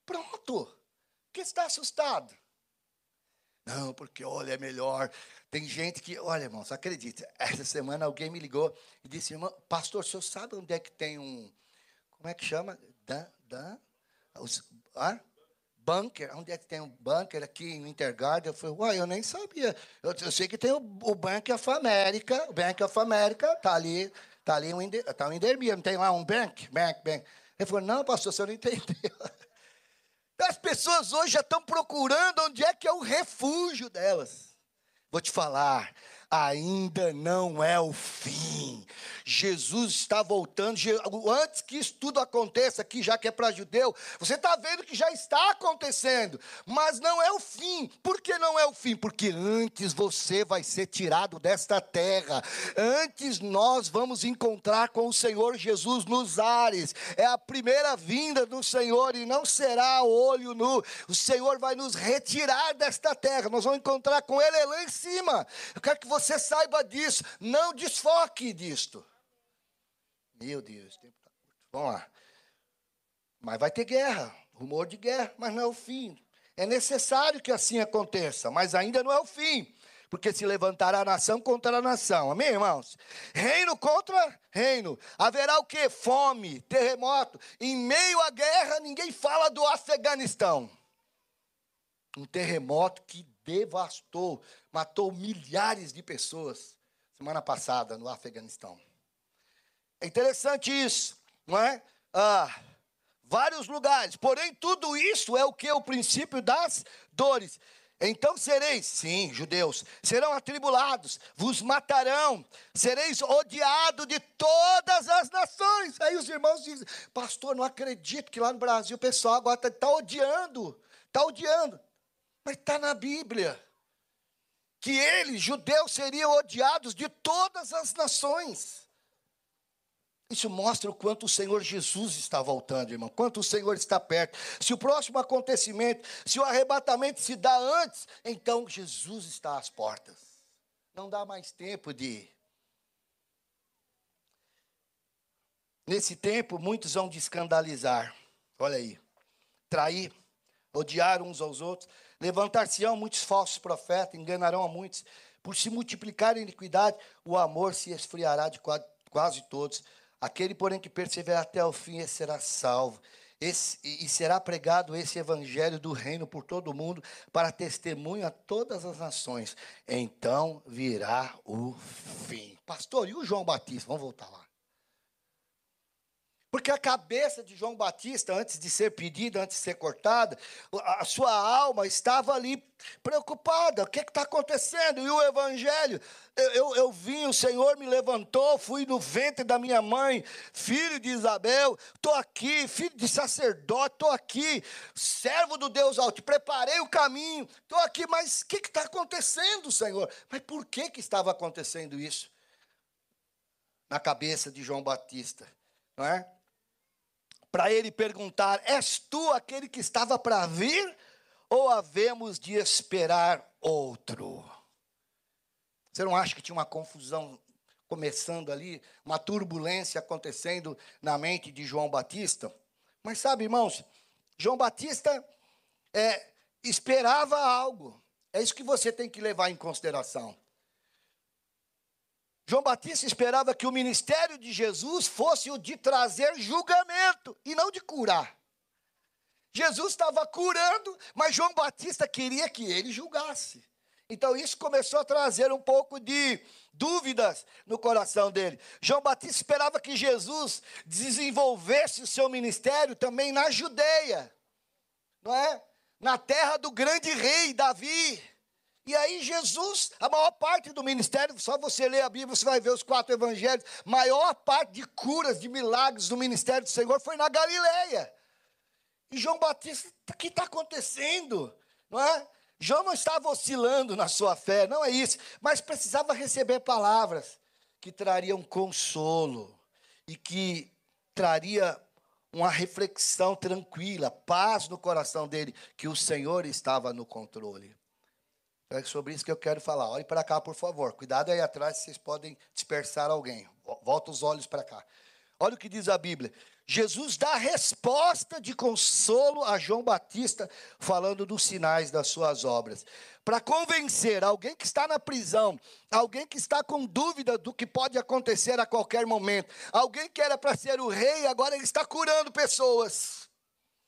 pronto. que está assustado? Não, porque olha, é melhor Tem gente que, olha, irmãos, acredita, essa semana alguém me ligou e disse, irmão, pastor, o senhor sabe onde é que tem um, como é que chama? Dan, dan, os, ah? Bunker, onde é que tem um bunker aqui no Intergarden? Eu falei, uai, eu nem sabia. Eu, eu sei que tem o, o, Bank of America, o Bank of America tá ali, tá ali um, tá um endermia, não tem lá um bank, bank, bank. Ele falou, não, pastor, você não entendeu. [LAUGHS] As pessoas hoje já estão procurando onde é que é o refúgio delas. Vou te falar, ainda não é o fim. Jesus está voltando. Antes que isso tudo aconteça aqui, já que é para judeu, você está vendo que já está acontecendo, mas não é o fim. Por que não é o fim? Porque antes você vai ser tirado desta terra. Antes nós vamos encontrar com o Senhor Jesus nos ares. É a primeira vinda do Senhor e não será olho nu. O Senhor vai nos retirar desta terra. Nós vamos encontrar com Ele lá em cima. Eu quero que você saiba disso. Não desfoque disto. Meu Deus, o tempo está curto. Vamos lá. Mas vai ter guerra, rumor de guerra, mas não é o fim. É necessário que assim aconteça, mas ainda não é o fim. Porque se levantará a nação contra a nação. Amém, irmãos? Reino contra reino. Haverá o que? Fome, terremoto. Em meio à guerra, ninguém fala do Afeganistão. Um terremoto que devastou, matou milhares de pessoas semana passada no Afeganistão. É interessante isso, não é? Ah, vários lugares. Porém, tudo isso é o que? O princípio das dores. Então sereis, sim, judeus, serão atribulados, vos matarão, sereis odiados de todas as nações. Aí os irmãos dizem, pastor, não acredito que lá no Brasil o pessoal agora está tá odiando, está odiando. Mas está na Bíblia que eles, judeus, seriam odiados de todas as nações. Isso mostra o quanto o Senhor Jesus está voltando, irmão. Quanto o Senhor está perto. Se o próximo acontecimento, se o arrebatamento se dá antes, então Jesus está às portas. Não dá mais tempo de. Nesse tempo, muitos vão de escandalizar. Olha aí. Trair, odiar uns aos outros. Levantar-se-ão muitos falsos profetas, enganarão a muitos. Por se multiplicar a iniquidade, o amor se esfriará de quase todos. Aquele, porém, que perseverar até o fim, esse será salvo. Esse, e será pregado esse evangelho do reino por todo o mundo, para testemunho a todas as nações. Então virá o fim. Pastor, e o João Batista? Vamos voltar lá. Porque a cabeça de João Batista, antes de ser pedida, antes de ser cortada, a sua alma estava ali preocupada. O que está acontecendo? E o Evangelho? Eu, eu, eu, vim, o Senhor me levantou, fui no ventre da minha mãe, filho de Isabel, estou aqui, filho de sacerdote, estou aqui, servo do Deus Alto, preparei o caminho, estou aqui, mas o que está acontecendo, Senhor? Mas por que, que estava acontecendo isso? Na cabeça de João Batista, não é? Para ele perguntar: És tu aquele que estava para vir? Ou havemos de esperar outro? Você não acha que tinha uma confusão começando ali, uma turbulência acontecendo na mente de João Batista? Mas sabe, irmãos, João Batista é, esperava algo. É isso que você tem que levar em consideração. João Batista esperava que o ministério de Jesus fosse o de trazer julgamento e não de curar. Jesus estava curando, mas João Batista queria que ele julgasse. Então isso começou a trazer um pouco de dúvidas no coração dele. João Batista esperava que Jesus desenvolvesse o seu ministério também na Judeia, não é? Na terra do grande rei Davi. E aí Jesus, a maior parte do ministério, só você ler a Bíblia, você vai ver os quatro evangelhos, maior parte de curas, de milagres do ministério do Senhor foi na Galileia. E João Batista, o que está acontecendo? Não é? João não estava oscilando na sua fé, não é isso, mas precisava receber palavras que trariam consolo e que traria uma reflexão tranquila, paz no coração dele, que o Senhor estava no controle. É sobre isso que eu quero falar. Olhe para cá, por favor. Cuidado aí atrás, vocês podem dispersar alguém. Volta os olhos para cá. Olha o que diz a Bíblia. Jesus dá resposta de consolo a João Batista, falando dos sinais das suas obras. Para convencer alguém que está na prisão, alguém que está com dúvida do que pode acontecer a qualquer momento, alguém que era para ser o rei, agora ele está curando pessoas.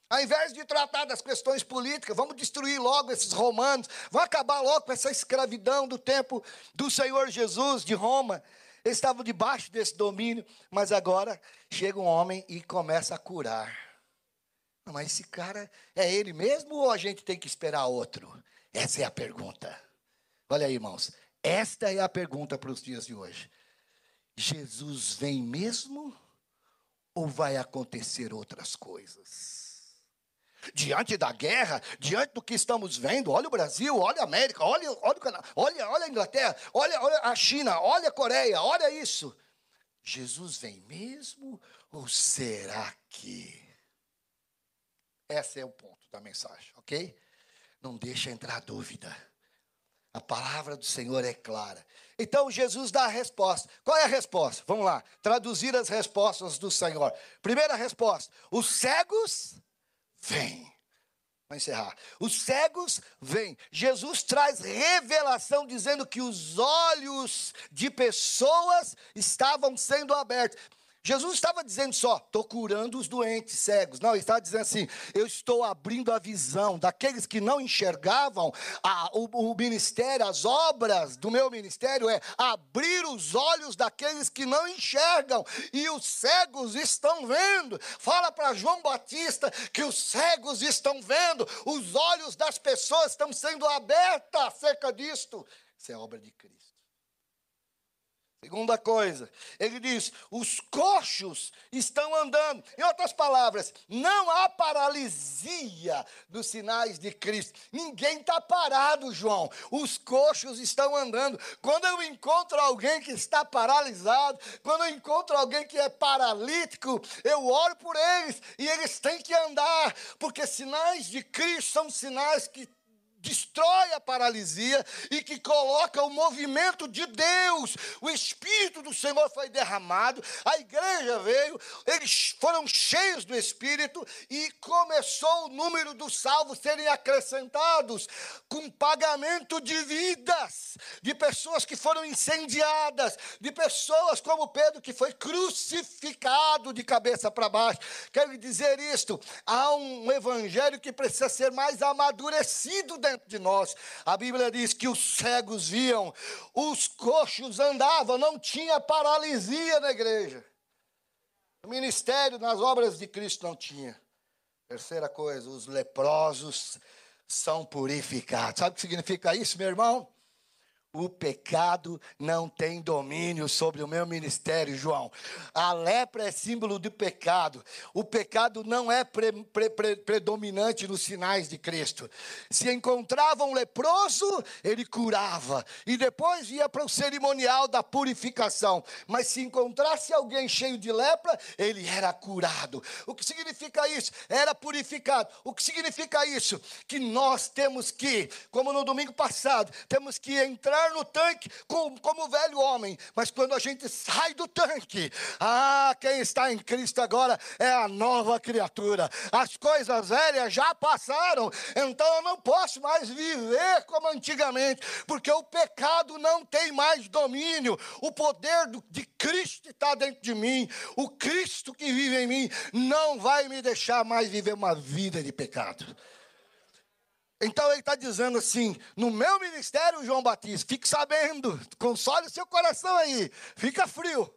Ao invés de tratar das questões políticas, vamos destruir logo esses romanos, vamos acabar logo com essa escravidão do tempo do Senhor Jesus de Roma. Eles estavam debaixo desse domínio, mas agora chega um homem e começa a curar. Mas esse cara é ele mesmo ou a gente tem que esperar outro? Essa é a pergunta. Olha aí, irmãos. Esta é a pergunta para os dias de hoje. Jesus vem mesmo ou vai acontecer outras coisas? Diante da guerra, diante do que estamos vendo, olha o Brasil, olha a América, olha, olha o Canadá, olha, olha a Inglaterra, olha, olha a China, olha a Coreia, olha isso. Jesus vem mesmo ou será que? Esse é o ponto da mensagem, ok? Não deixa entrar dúvida. A palavra do Senhor é clara. Então Jesus dá a resposta. Qual é a resposta? Vamos lá, traduzir as respostas do Senhor. Primeira resposta: os cegos vêm. Vamos encerrar. Os cegos vêm. Jesus traz revelação dizendo que os olhos de pessoas estavam sendo abertos. Jesus estava dizendo só, estou curando os doentes cegos. Não, ele estava dizendo assim: eu estou abrindo a visão daqueles que não enxergavam. A, o, o ministério, as obras do meu ministério é abrir os olhos daqueles que não enxergam. E os cegos estão vendo. Fala para João Batista que os cegos estão vendo. Os olhos das pessoas estão sendo abertos acerca disto. Isso é obra de Cristo. Segunda coisa, ele diz: os coxos estão andando. Em outras palavras, não há paralisia dos sinais de Cristo. Ninguém está parado, João. Os coxos estão andando. Quando eu encontro alguém que está paralisado, quando eu encontro alguém que é paralítico, eu oro por eles e eles têm que andar, porque sinais de Cristo são sinais que destrói a paralisia e que coloca o movimento de Deus. O Espírito do Senhor foi derramado, a igreja veio, eles foram cheios do Espírito e começou o número dos salvos serem acrescentados com pagamento de vidas, de pessoas que foram incendiadas, de pessoas como Pedro que foi crucificado de cabeça para baixo. Quero dizer isto, há um evangelho que precisa ser mais amadurecido dentro de nós. A Bíblia diz que os cegos viam, os coxos andavam, não tinha paralisia na igreja. O ministério nas obras de Cristo não tinha. Terceira coisa, os leprosos são purificados. Sabe o que significa isso, meu irmão? O pecado não tem domínio sobre o meu ministério, João. A lepra é símbolo do pecado. O pecado não é pre, pre, pre, predominante nos sinais de Cristo. Se encontrava um leproso, ele curava. E depois ia para o cerimonial da purificação. Mas se encontrasse alguém cheio de lepra, ele era curado. O que significa isso? Era purificado. O que significa isso? Que nós temos que, como no domingo passado, temos que entrar entrar no tanque como, como velho homem, mas quando a gente sai do tanque, ah, quem está em Cristo agora é a nova criatura. As coisas velhas já passaram, então eu não posso mais viver como antigamente, porque o pecado não tem mais domínio. O poder do, de Cristo está dentro de mim. O Cristo que vive em mim não vai me deixar mais viver uma vida de pecado. Então ele está dizendo assim: no meu ministério, João Batista, fique sabendo, console o seu coração aí, fica frio.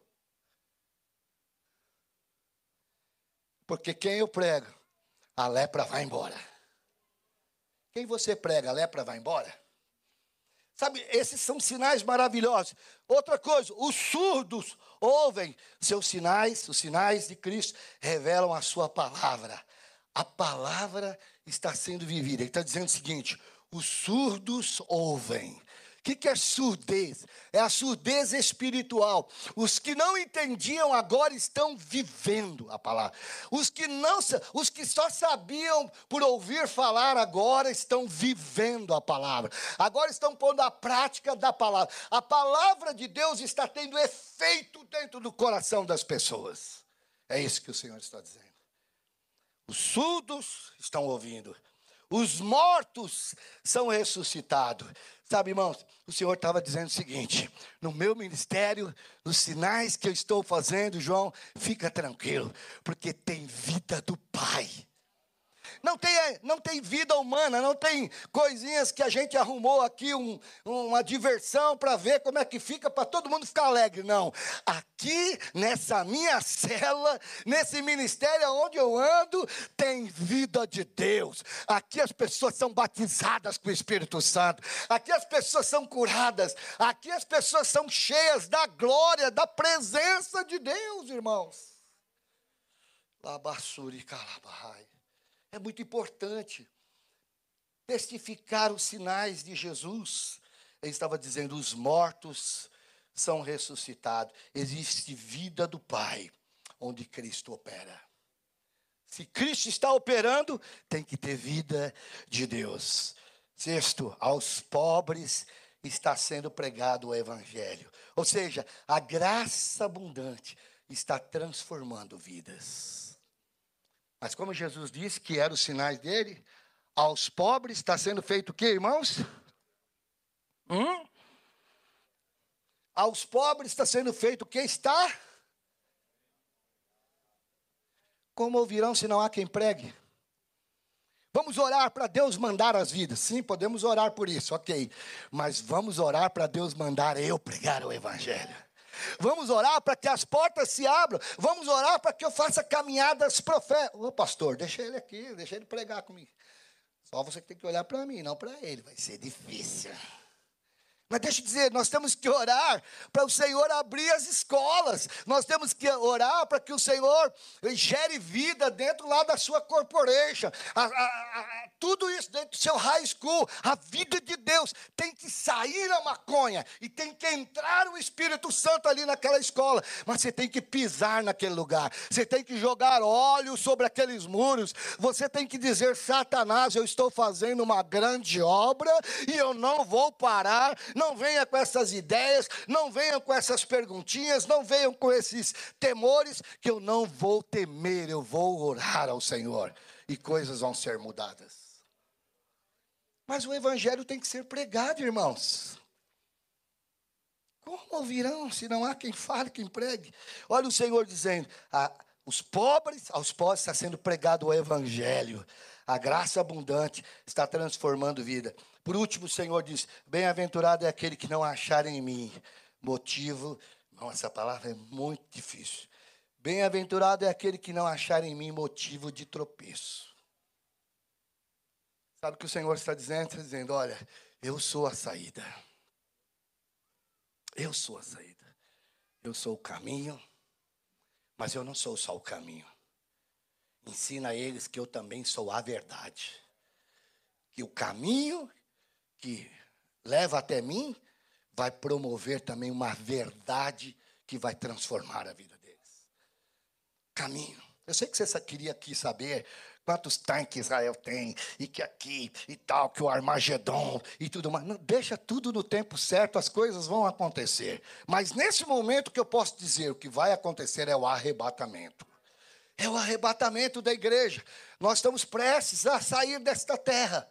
Porque quem eu prego, a lepra vai embora. Quem você prega, a lepra vai embora. Sabe, esses são sinais maravilhosos. Outra coisa, os surdos ouvem seus sinais, os sinais de Cristo revelam a sua palavra. A palavra está sendo vivida. Ele está dizendo o seguinte: os surdos ouvem. O que, que é surdez? É a surdez espiritual. Os que não entendiam agora estão vivendo a palavra. Os que não, os que só sabiam por ouvir falar agora estão vivendo a palavra. Agora estão pondo a prática da palavra. A palavra de Deus está tendo efeito dentro do coração das pessoas. É isso que o Senhor está dizendo. Os surdos estão ouvindo. Os mortos são ressuscitados. Sabe, irmãos, o Senhor estava dizendo o seguinte: no meu ministério, nos sinais que eu estou fazendo, João, fica tranquilo, porque tem vida do Pai. Não tem, não tem vida humana, não tem coisinhas que a gente arrumou aqui, um, uma diversão para ver como é que fica, para todo mundo ficar alegre. Não. Aqui, nessa minha cela, nesse ministério onde eu ando, tem vida de Deus. Aqui as pessoas são batizadas com o Espírito Santo. Aqui as pessoas são curadas. Aqui as pessoas são cheias da glória, da presença de Deus, irmãos. Labassuri calabai. É muito importante testificar os sinais de Jesus. Ele estava dizendo: os mortos são ressuscitados. Existe vida do Pai, onde Cristo opera. Se Cristo está operando, tem que ter vida de Deus. Sexto, aos pobres está sendo pregado o Evangelho. Ou seja, a graça abundante está transformando vidas. Mas como Jesus disse que eram os sinais dele, aos pobres está sendo feito o que, irmãos? Hum? Aos pobres está sendo feito o que está? Como ouvirão se não há quem pregue? Vamos orar para Deus mandar as vidas. Sim, podemos orar por isso, ok. Mas vamos orar para Deus mandar eu pregar o Evangelho. Vamos orar para que as portas se abram. Vamos orar para que eu faça caminhadas proféticas. Ô pastor, deixa ele aqui, deixa ele pregar comigo. Só você que tem que olhar para mim, não para ele. Vai ser difícil. Mas deixa eu dizer, nós temos que orar para o Senhor abrir as escolas. Nós temos que orar para que o Senhor gere vida dentro lá da sua corporation. A, a, a, tudo isso dentro do seu high school. A vida de Deus tem que sair a maconha e tem que entrar o Espírito Santo ali naquela escola. Mas você tem que pisar naquele lugar. Você tem que jogar óleo sobre aqueles muros. Você tem que dizer: Satanás, eu estou fazendo uma grande obra e eu não vou parar não venha com essas ideias, não venham com essas perguntinhas, não venham com esses temores, que eu não vou temer, eu vou orar ao Senhor e coisas vão ser mudadas. Mas o Evangelho tem que ser pregado, irmãos. Como ouvirão se não há quem fale, quem pregue? Olha o Senhor dizendo: os pobres, aos pobres está sendo pregado o Evangelho. A graça abundante está transformando vida. Por último, o Senhor diz: Bem-aventurado é aquele que não achar em mim motivo. Não, essa palavra é muito difícil. Bem-aventurado é aquele que não achar em mim motivo de tropeço. Sabe o que o Senhor está dizendo? Está dizendo: Olha, eu sou a saída. Eu sou a saída. Eu sou o caminho, mas eu não sou só o caminho. Ensina a eles que eu também sou a verdade. Que o caminho que leva até mim vai promover também uma verdade que vai transformar a vida deles. Caminho. Eu sei que você queria aqui saber quantos tanques Israel tem, e que aqui e tal, que o Armagedon e tudo mais. Não, deixa tudo no tempo certo, as coisas vão acontecer. Mas nesse momento que eu posso dizer o que vai acontecer é o arrebatamento. É o arrebatamento da igreja. Nós estamos prestes a sair desta terra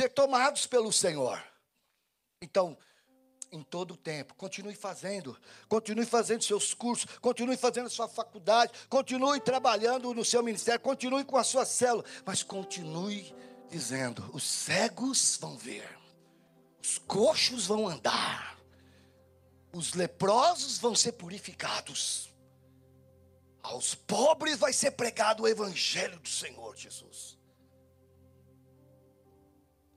ser tomados pelo Senhor. Então, em todo o tempo, continue fazendo, continue fazendo seus cursos, continue fazendo sua faculdade, continue trabalhando no seu ministério, continue com a sua célula, mas continue dizendo: os cegos vão ver, os coxos vão andar, os leprosos vão ser purificados, aos pobres vai ser pregado o evangelho do Senhor Jesus.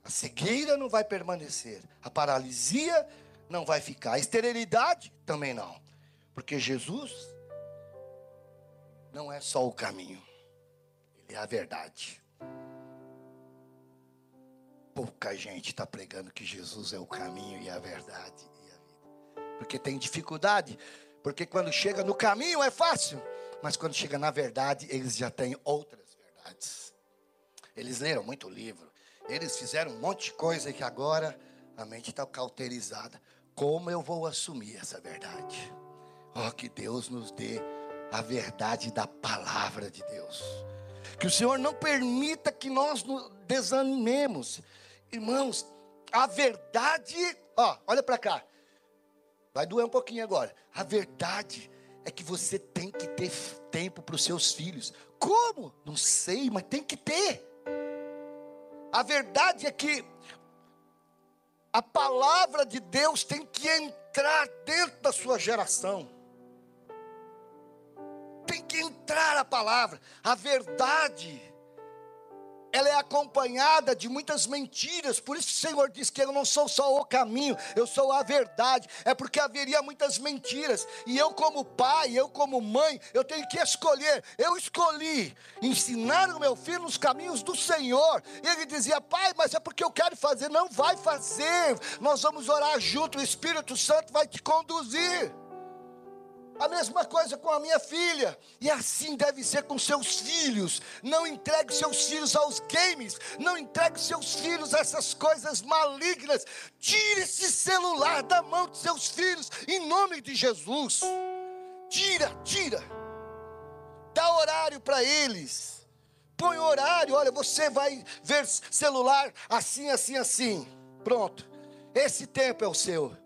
A cegueira não vai permanecer, a paralisia não vai ficar, a esterilidade também não, porque Jesus não é só o caminho, Ele é a verdade. Pouca gente está pregando que Jesus é o caminho e a verdade e a vida, porque tem dificuldade, porque quando chega no caminho é fácil, mas quando chega na verdade, eles já têm outras verdades. Eles leram muito livro, eles fizeram um monte de coisa que agora a mente está cauterizada. Como eu vou assumir essa verdade? Oh, que Deus nos dê a verdade da palavra de Deus. Que o Senhor não permita que nós nos desanimemos. Irmãos, a verdade, ó, olha para cá. Vai doer um pouquinho agora. A verdade é que você tem que ter tempo para os seus filhos. Como? Não sei, mas tem que ter. A verdade é que a palavra de Deus tem que entrar dentro da sua geração. Tem que entrar a palavra. A verdade ela é acompanhada de muitas mentiras. Por isso o Senhor diz que eu não sou só o caminho, eu sou a verdade. É porque haveria muitas mentiras. E eu, como pai, eu, como mãe, eu tenho que escolher. Eu escolhi ensinar o meu filho nos caminhos do Senhor. E ele dizia, pai, mas é porque eu quero fazer. Não vai fazer. Nós vamos orar junto, o Espírito Santo vai te conduzir. A mesma coisa com a minha filha. E assim deve ser com seus filhos. Não entregue seus filhos aos games. Não entregue seus filhos a essas coisas malignas. Tire esse celular da mão de seus filhos. Em nome de Jesus. Tira, tira. Dá horário para eles. Põe horário. Olha, você vai ver celular assim, assim, assim. Pronto. Esse tempo é o seu.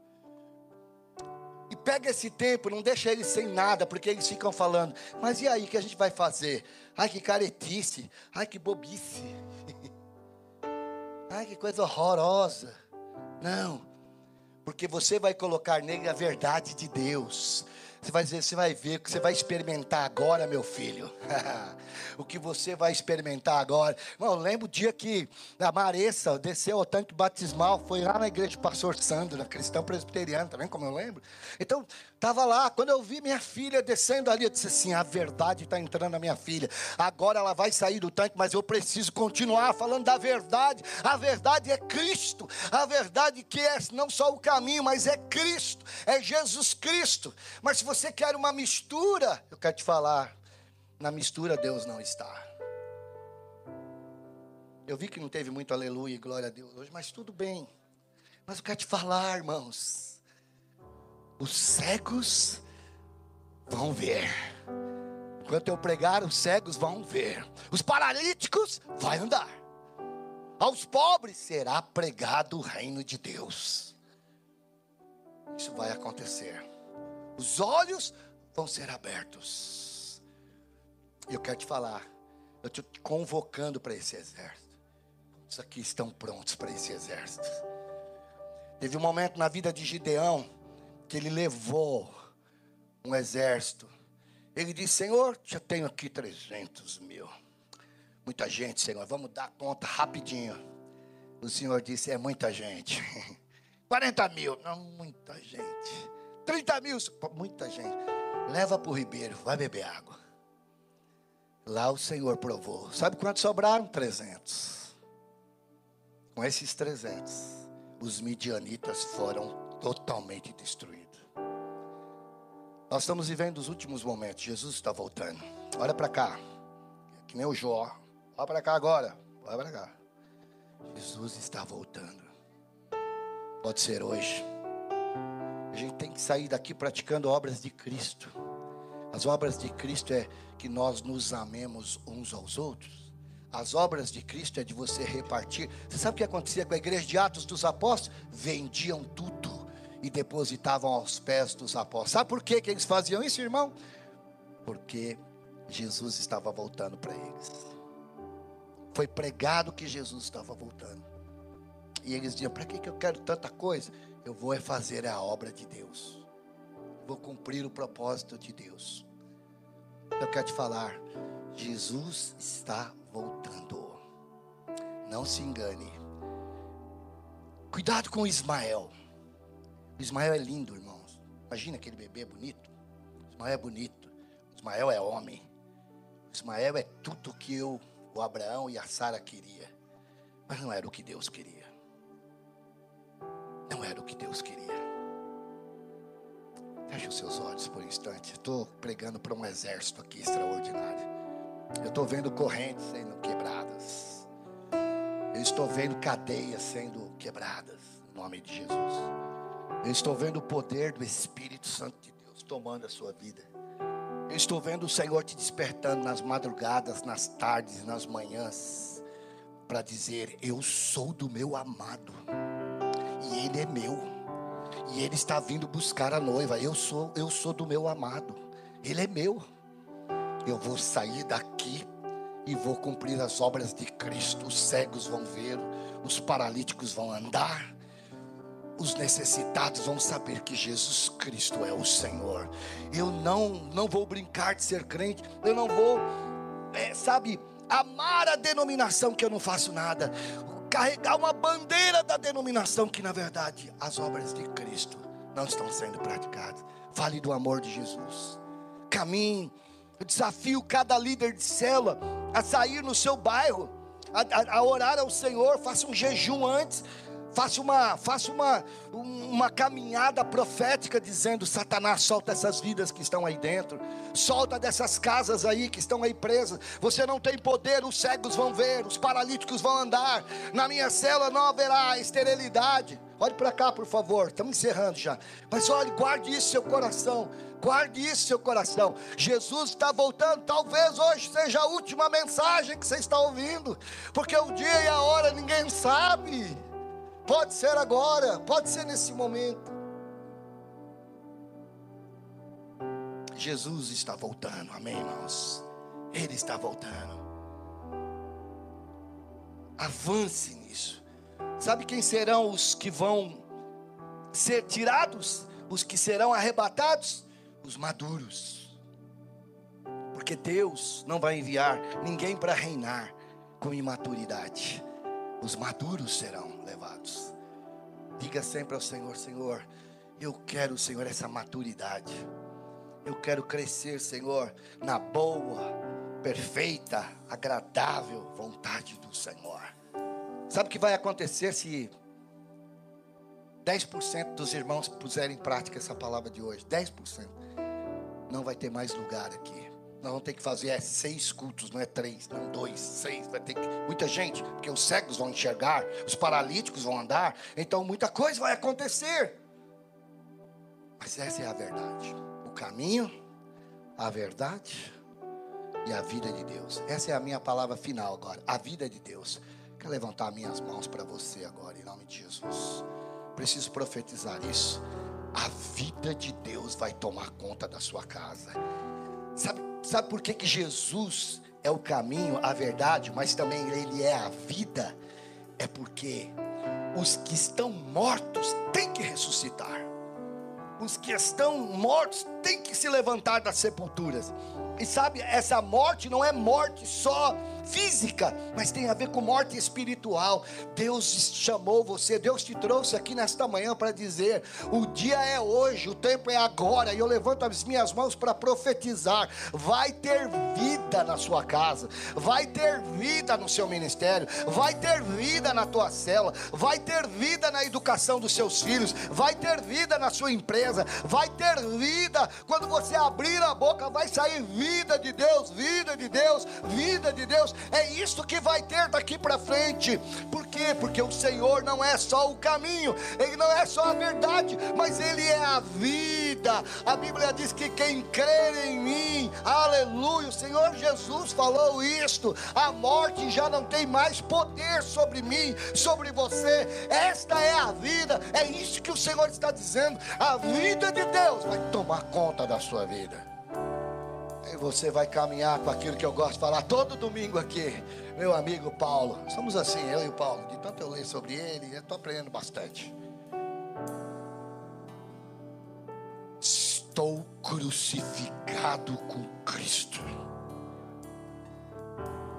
Pega esse tempo, não deixa eles sem nada, porque eles ficam falando, mas e aí, o que a gente vai fazer? Ai, que caretice, ai, que bobice, [LAUGHS] ai, que coisa horrorosa. Não, porque você vai colocar nele a verdade de Deus, você vai dizer, você vai ver que você vai experimentar agora, meu filho. [LAUGHS] o que você vai experimentar agora. Irmão, eu lembro o dia que a Maressa desceu ao tanque batismal, foi lá na igreja do pastor Sandro, na cristão presbiteriano, também, como eu lembro. Então, estava lá, quando eu vi minha filha descendo ali, eu disse assim: a verdade está entrando na minha filha. Agora ela vai sair do tanque, mas eu preciso continuar falando da verdade. A verdade é Cristo. A verdade que é não só o caminho, mas é Cristo, é Jesus Cristo. Mas você quer uma mistura, eu quero te falar, na mistura Deus não está. Eu vi que não teve muito aleluia e glória a Deus hoje, mas tudo bem. Mas eu quero te falar, irmãos. Os cegos vão ver. Enquanto eu pregar, os cegos vão ver. Os paralíticos vão andar. Aos pobres será pregado o reino de Deus. Isso vai acontecer os olhos vão ser abertos. E eu quero te falar, eu estou te convocando para esse exército. Os aqui estão prontos para esse exército. Teve um momento na vida de Gideão que ele levou um exército. Ele disse: Senhor, já tenho aqui 300 mil. Muita gente, Senhor, vamos dar conta rapidinho. O Senhor disse: É muita gente. [LAUGHS] 40 mil, não, muita gente. 30 mil, muita gente. Leva para o ribeiro, vai beber água. Lá o Senhor provou. Sabe quantos sobraram? 300. Com esses 300, os midianitas foram totalmente destruídos. Nós estamos vivendo os últimos momentos. Jesus está voltando. Olha para cá. Que nem o Jó. Olha para cá agora. Olha para cá. Jesus está voltando. Pode ser hoje a gente tem que sair daqui praticando obras de Cristo. As obras de Cristo é que nós nos amemos uns aos outros. As obras de Cristo é de você repartir. Você sabe o que acontecia com a igreja de Atos dos Apóstolos? Vendiam tudo e depositavam aos pés dos apóstolos. Sabe por que, que eles faziam isso, irmão? Porque Jesus estava voltando para eles. Foi pregado que Jesus estava voltando. E eles diziam: para que, que eu quero tanta coisa? Eu vou é fazer a obra de Deus. Vou cumprir o propósito de Deus. Eu quero te falar, Jesus está voltando. Não se engane. Cuidado com Ismael. Ismael é lindo, irmãos. Imagina aquele bebê bonito. Ismael é bonito. Ismael é homem. Ismael é tudo que eu, o Abraão e a Sara queria. Mas não era o que Deus queria não era o que Deus queria. Feche os seus olhos por um instante. Estou pregando para um exército aqui extraordinário. Eu estou vendo correntes sendo quebradas. Eu estou vendo cadeias sendo quebradas. Em nome de Jesus. Eu estou vendo o poder do Espírito Santo de Deus tomando a sua vida. Eu estou vendo o Senhor te despertando nas madrugadas, nas tardes, nas manhãs, para dizer: Eu sou do meu amado, e Ele é meu, e Ele está vindo buscar a noiva. Eu sou, eu sou do meu amado, Ele é meu. Eu vou sair daqui e vou cumprir as obras de Cristo. Os cegos vão ver, os paralíticos vão andar, os necessitados vão saber que Jesus Cristo é o Senhor. Eu não, não vou brincar de ser crente, eu não vou, é, sabe, amar a denominação que eu não faço nada, carregar uma bandeira da denominação que na verdade as obras de Cristo não estão sendo praticadas. Fale do amor de Jesus. Caminhe. Eu desafio cada líder de célula a sair no seu bairro, a, a, a orar ao Senhor, faça um jejum antes Faça uma, faça uma, uma caminhada profética dizendo: Satanás, solta essas vidas que estão aí dentro, solta dessas casas aí que estão aí presas. Você não tem poder, os cegos vão ver, os paralíticos vão andar. Na minha cela não haverá esterilidade. Olhe para cá, por favor. Estamos encerrando já. Mas olhe, guarde isso seu coração. Guarde isso seu coração. Jesus está voltando. Talvez hoje seja a última mensagem que você está ouvindo. Porque o dia e a hora ninguém sabe. Pode ser agora, pode ser nesse momento. Jesus está voltando, amém, irmãos? Ele está voltando. Avance nisso. Sabe quem serão os que vão ser tirados? Os que serão arrebatados? Os maduros. Porque Deus não vai enviar ninguém para reinar com imaturidade. Os maduros serão levados. Diga sempre ao Senhor: Senhor, eu quero, Senhor, essa maturidade. Eu quero crescer, Senhor, na boa, perfeita, agradável vontade do Senhor. Sabe o que vai acontecer se 10% dos irmãos puserem em prática essa palavra de hoje? 10%. Não vai ter mais lugar aqui. Nós vamos ter que fazer é, seis cultos, não é três, não dois, seis. Vai ter que, muita gente, porque os cegos vão enxergar, os paralíticos vão andar, então muita coisa vai acontecer. Mas essa é a verdade. O caminho, a verdade e a vida de Deus. Essa é a minha palavra final agora. A vida de Deus. Quero levantar minhas mãos para você agora, em nome de Jesus. Preciso profetizar isso. A vida de Deus vai tomar conta da sua casa. Sabe Sabe por que, que Jesus é o caminho, a verdade, mas também Ele é a vida? É porque os que estão mortos têm que ressuscitar. Os que estão mortos têm que se levantar das sepulturas. E sabe, essa morte não é morte só física, mas tem a ver com morte espiritual. Deus chamou você, Deus te trouxe aqui nesta manhã para dizer: o dia é hoje, o tempo é agora, e eu levanto as minhas mãos para profetizar. Vai ter vida na sua casa, vai ter vida no seu ministério, vai ter vida na tua cela, vai ter vida na educação dos seus filhos, vai ter vida na sua empresa, vai ter vida quando você abrir a boca, vai sair vida de Deus, vida de Deus, vida de Deus. É isso que vai ter daqui para frente. Por quê? Porque o Senhor não é só o caminho, Ele não é só a verdade, mas Ele é a vida. A Bíblia diz que quem crer em mim, aleluia, o Senhor Jesus falou isto. A morte já não tem mais poder sobre mim, sobre você. Esta é a vida, é isso que o Senhor está dizendo. A vida de Deus vai tomar conta da sua vida. Você vai caminhar com aquilo que eu gosto de falar todo domingo aqui. Meu amigo Paulo. Somos assim, eu e o Paulo. De tanto eu ler sobre ele, eu estou aprendendo bastante. Estou crucificado com Cristo.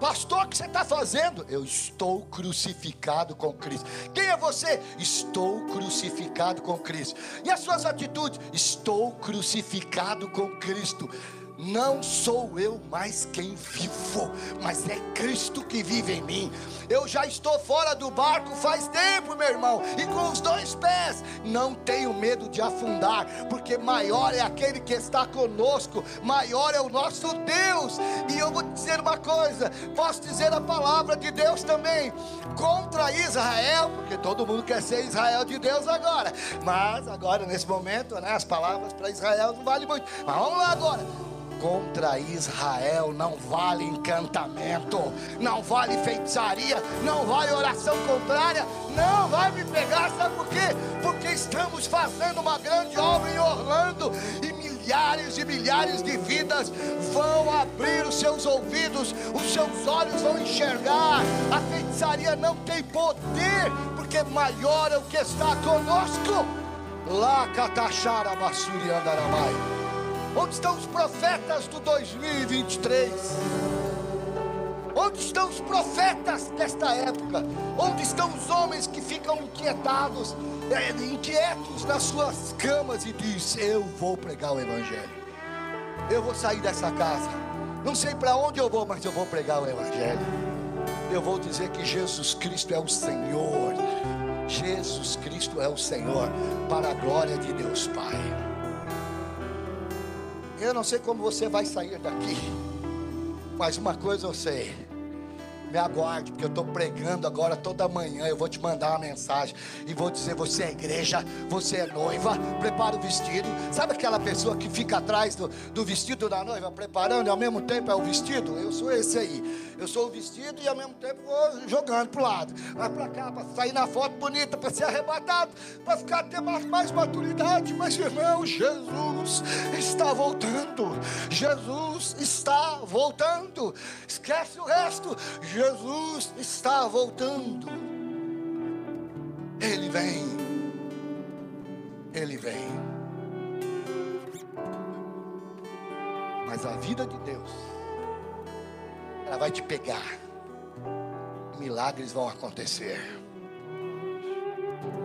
Pastor, o que você está fazendo? Eu estou crucificado com Cristo. Quem é você? Estou crucificado com Cristo. E as suas atitudes? Estou crucificado com Cristo não sou eu mais quem vivo, mas é Cristo que vive em mim. Eu já estou fora do barco faz tempo, meu irmão, e com os dois pés, não tenho medo de afundar, porque maior é aquele que está conosco, maior é o nosso Deus. E eu vou dizer uma coisa: posso dizer a palavra de Deus também contra Israel, porque todo mundo quer ser Israel de Deus agora, mas agora nesse momento, né, as palavras para Israel não valem muito. Mas vamos lá agora contra Israel não vale encantamento, não vale feitiçaria, não vale oração contrária, não vai me pegar, sabe por quê? Porque estamos fazendo uma grande obra em Orlando e milhares e milhares de vidas vão abrir os seus ouvidos, os seus olhos vão enxergar. A feitiçaria não tem poder, porque maior é o que está conosco. Lá Catachara Massuri Andaramai. Onde estão os profetas do 2023? Onde estão os profetas desta época? Onde estão os homens que ficam inquietados, é, inquietos nas suas camas e diz: Eu vou pregar o Evangelho. Eu vou sair dessa casa. Não sei para onde eu vou, mas eu vou pregar o Evangelho. Eu vou dizer que Jesus Cristo é o Senhor. Jesus Cristo é o Senhor, para a glória de Deus Pai. Eu não sei como você vai sair daqui, mas uma coisa eu sei me aguarde, porque eu estou pregando agora toda manhã. Eu vou te mandar uma mensagem e vou dizer: você é igreja, você é noiva, prepara o vestido. Sabe aquela pessoa que fica atrás do, do vestido da noiva, preparando e ao mesmo tempo é o vestido? Eu sou esse aí. Eu sou o vestido e ao mesmo tempo vou jogando para o lado, vai para cá, para sair na foto bonita, para ser arrebatado, para ficar ter mais, mais maturidade. Mas irmão, Jesus está voltando. Jesus está voltando. Esquece o resto. Jesus está voltando. Ele vem. Ele vem. Mas a vida de Deus, ela vai te pegar. Milagres vão acontecer.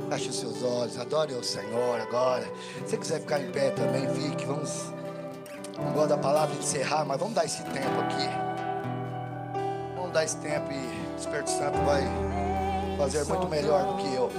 Feche os seus olhos, adore o Senhor agora. Se você quiser ficar em pé também, fique. Vamos. Não gosto da palavra encerrar, mas vamos dar esse tempo aqui dar esse tempo e o Espírito Santo vai fazer muito melhor do que eu.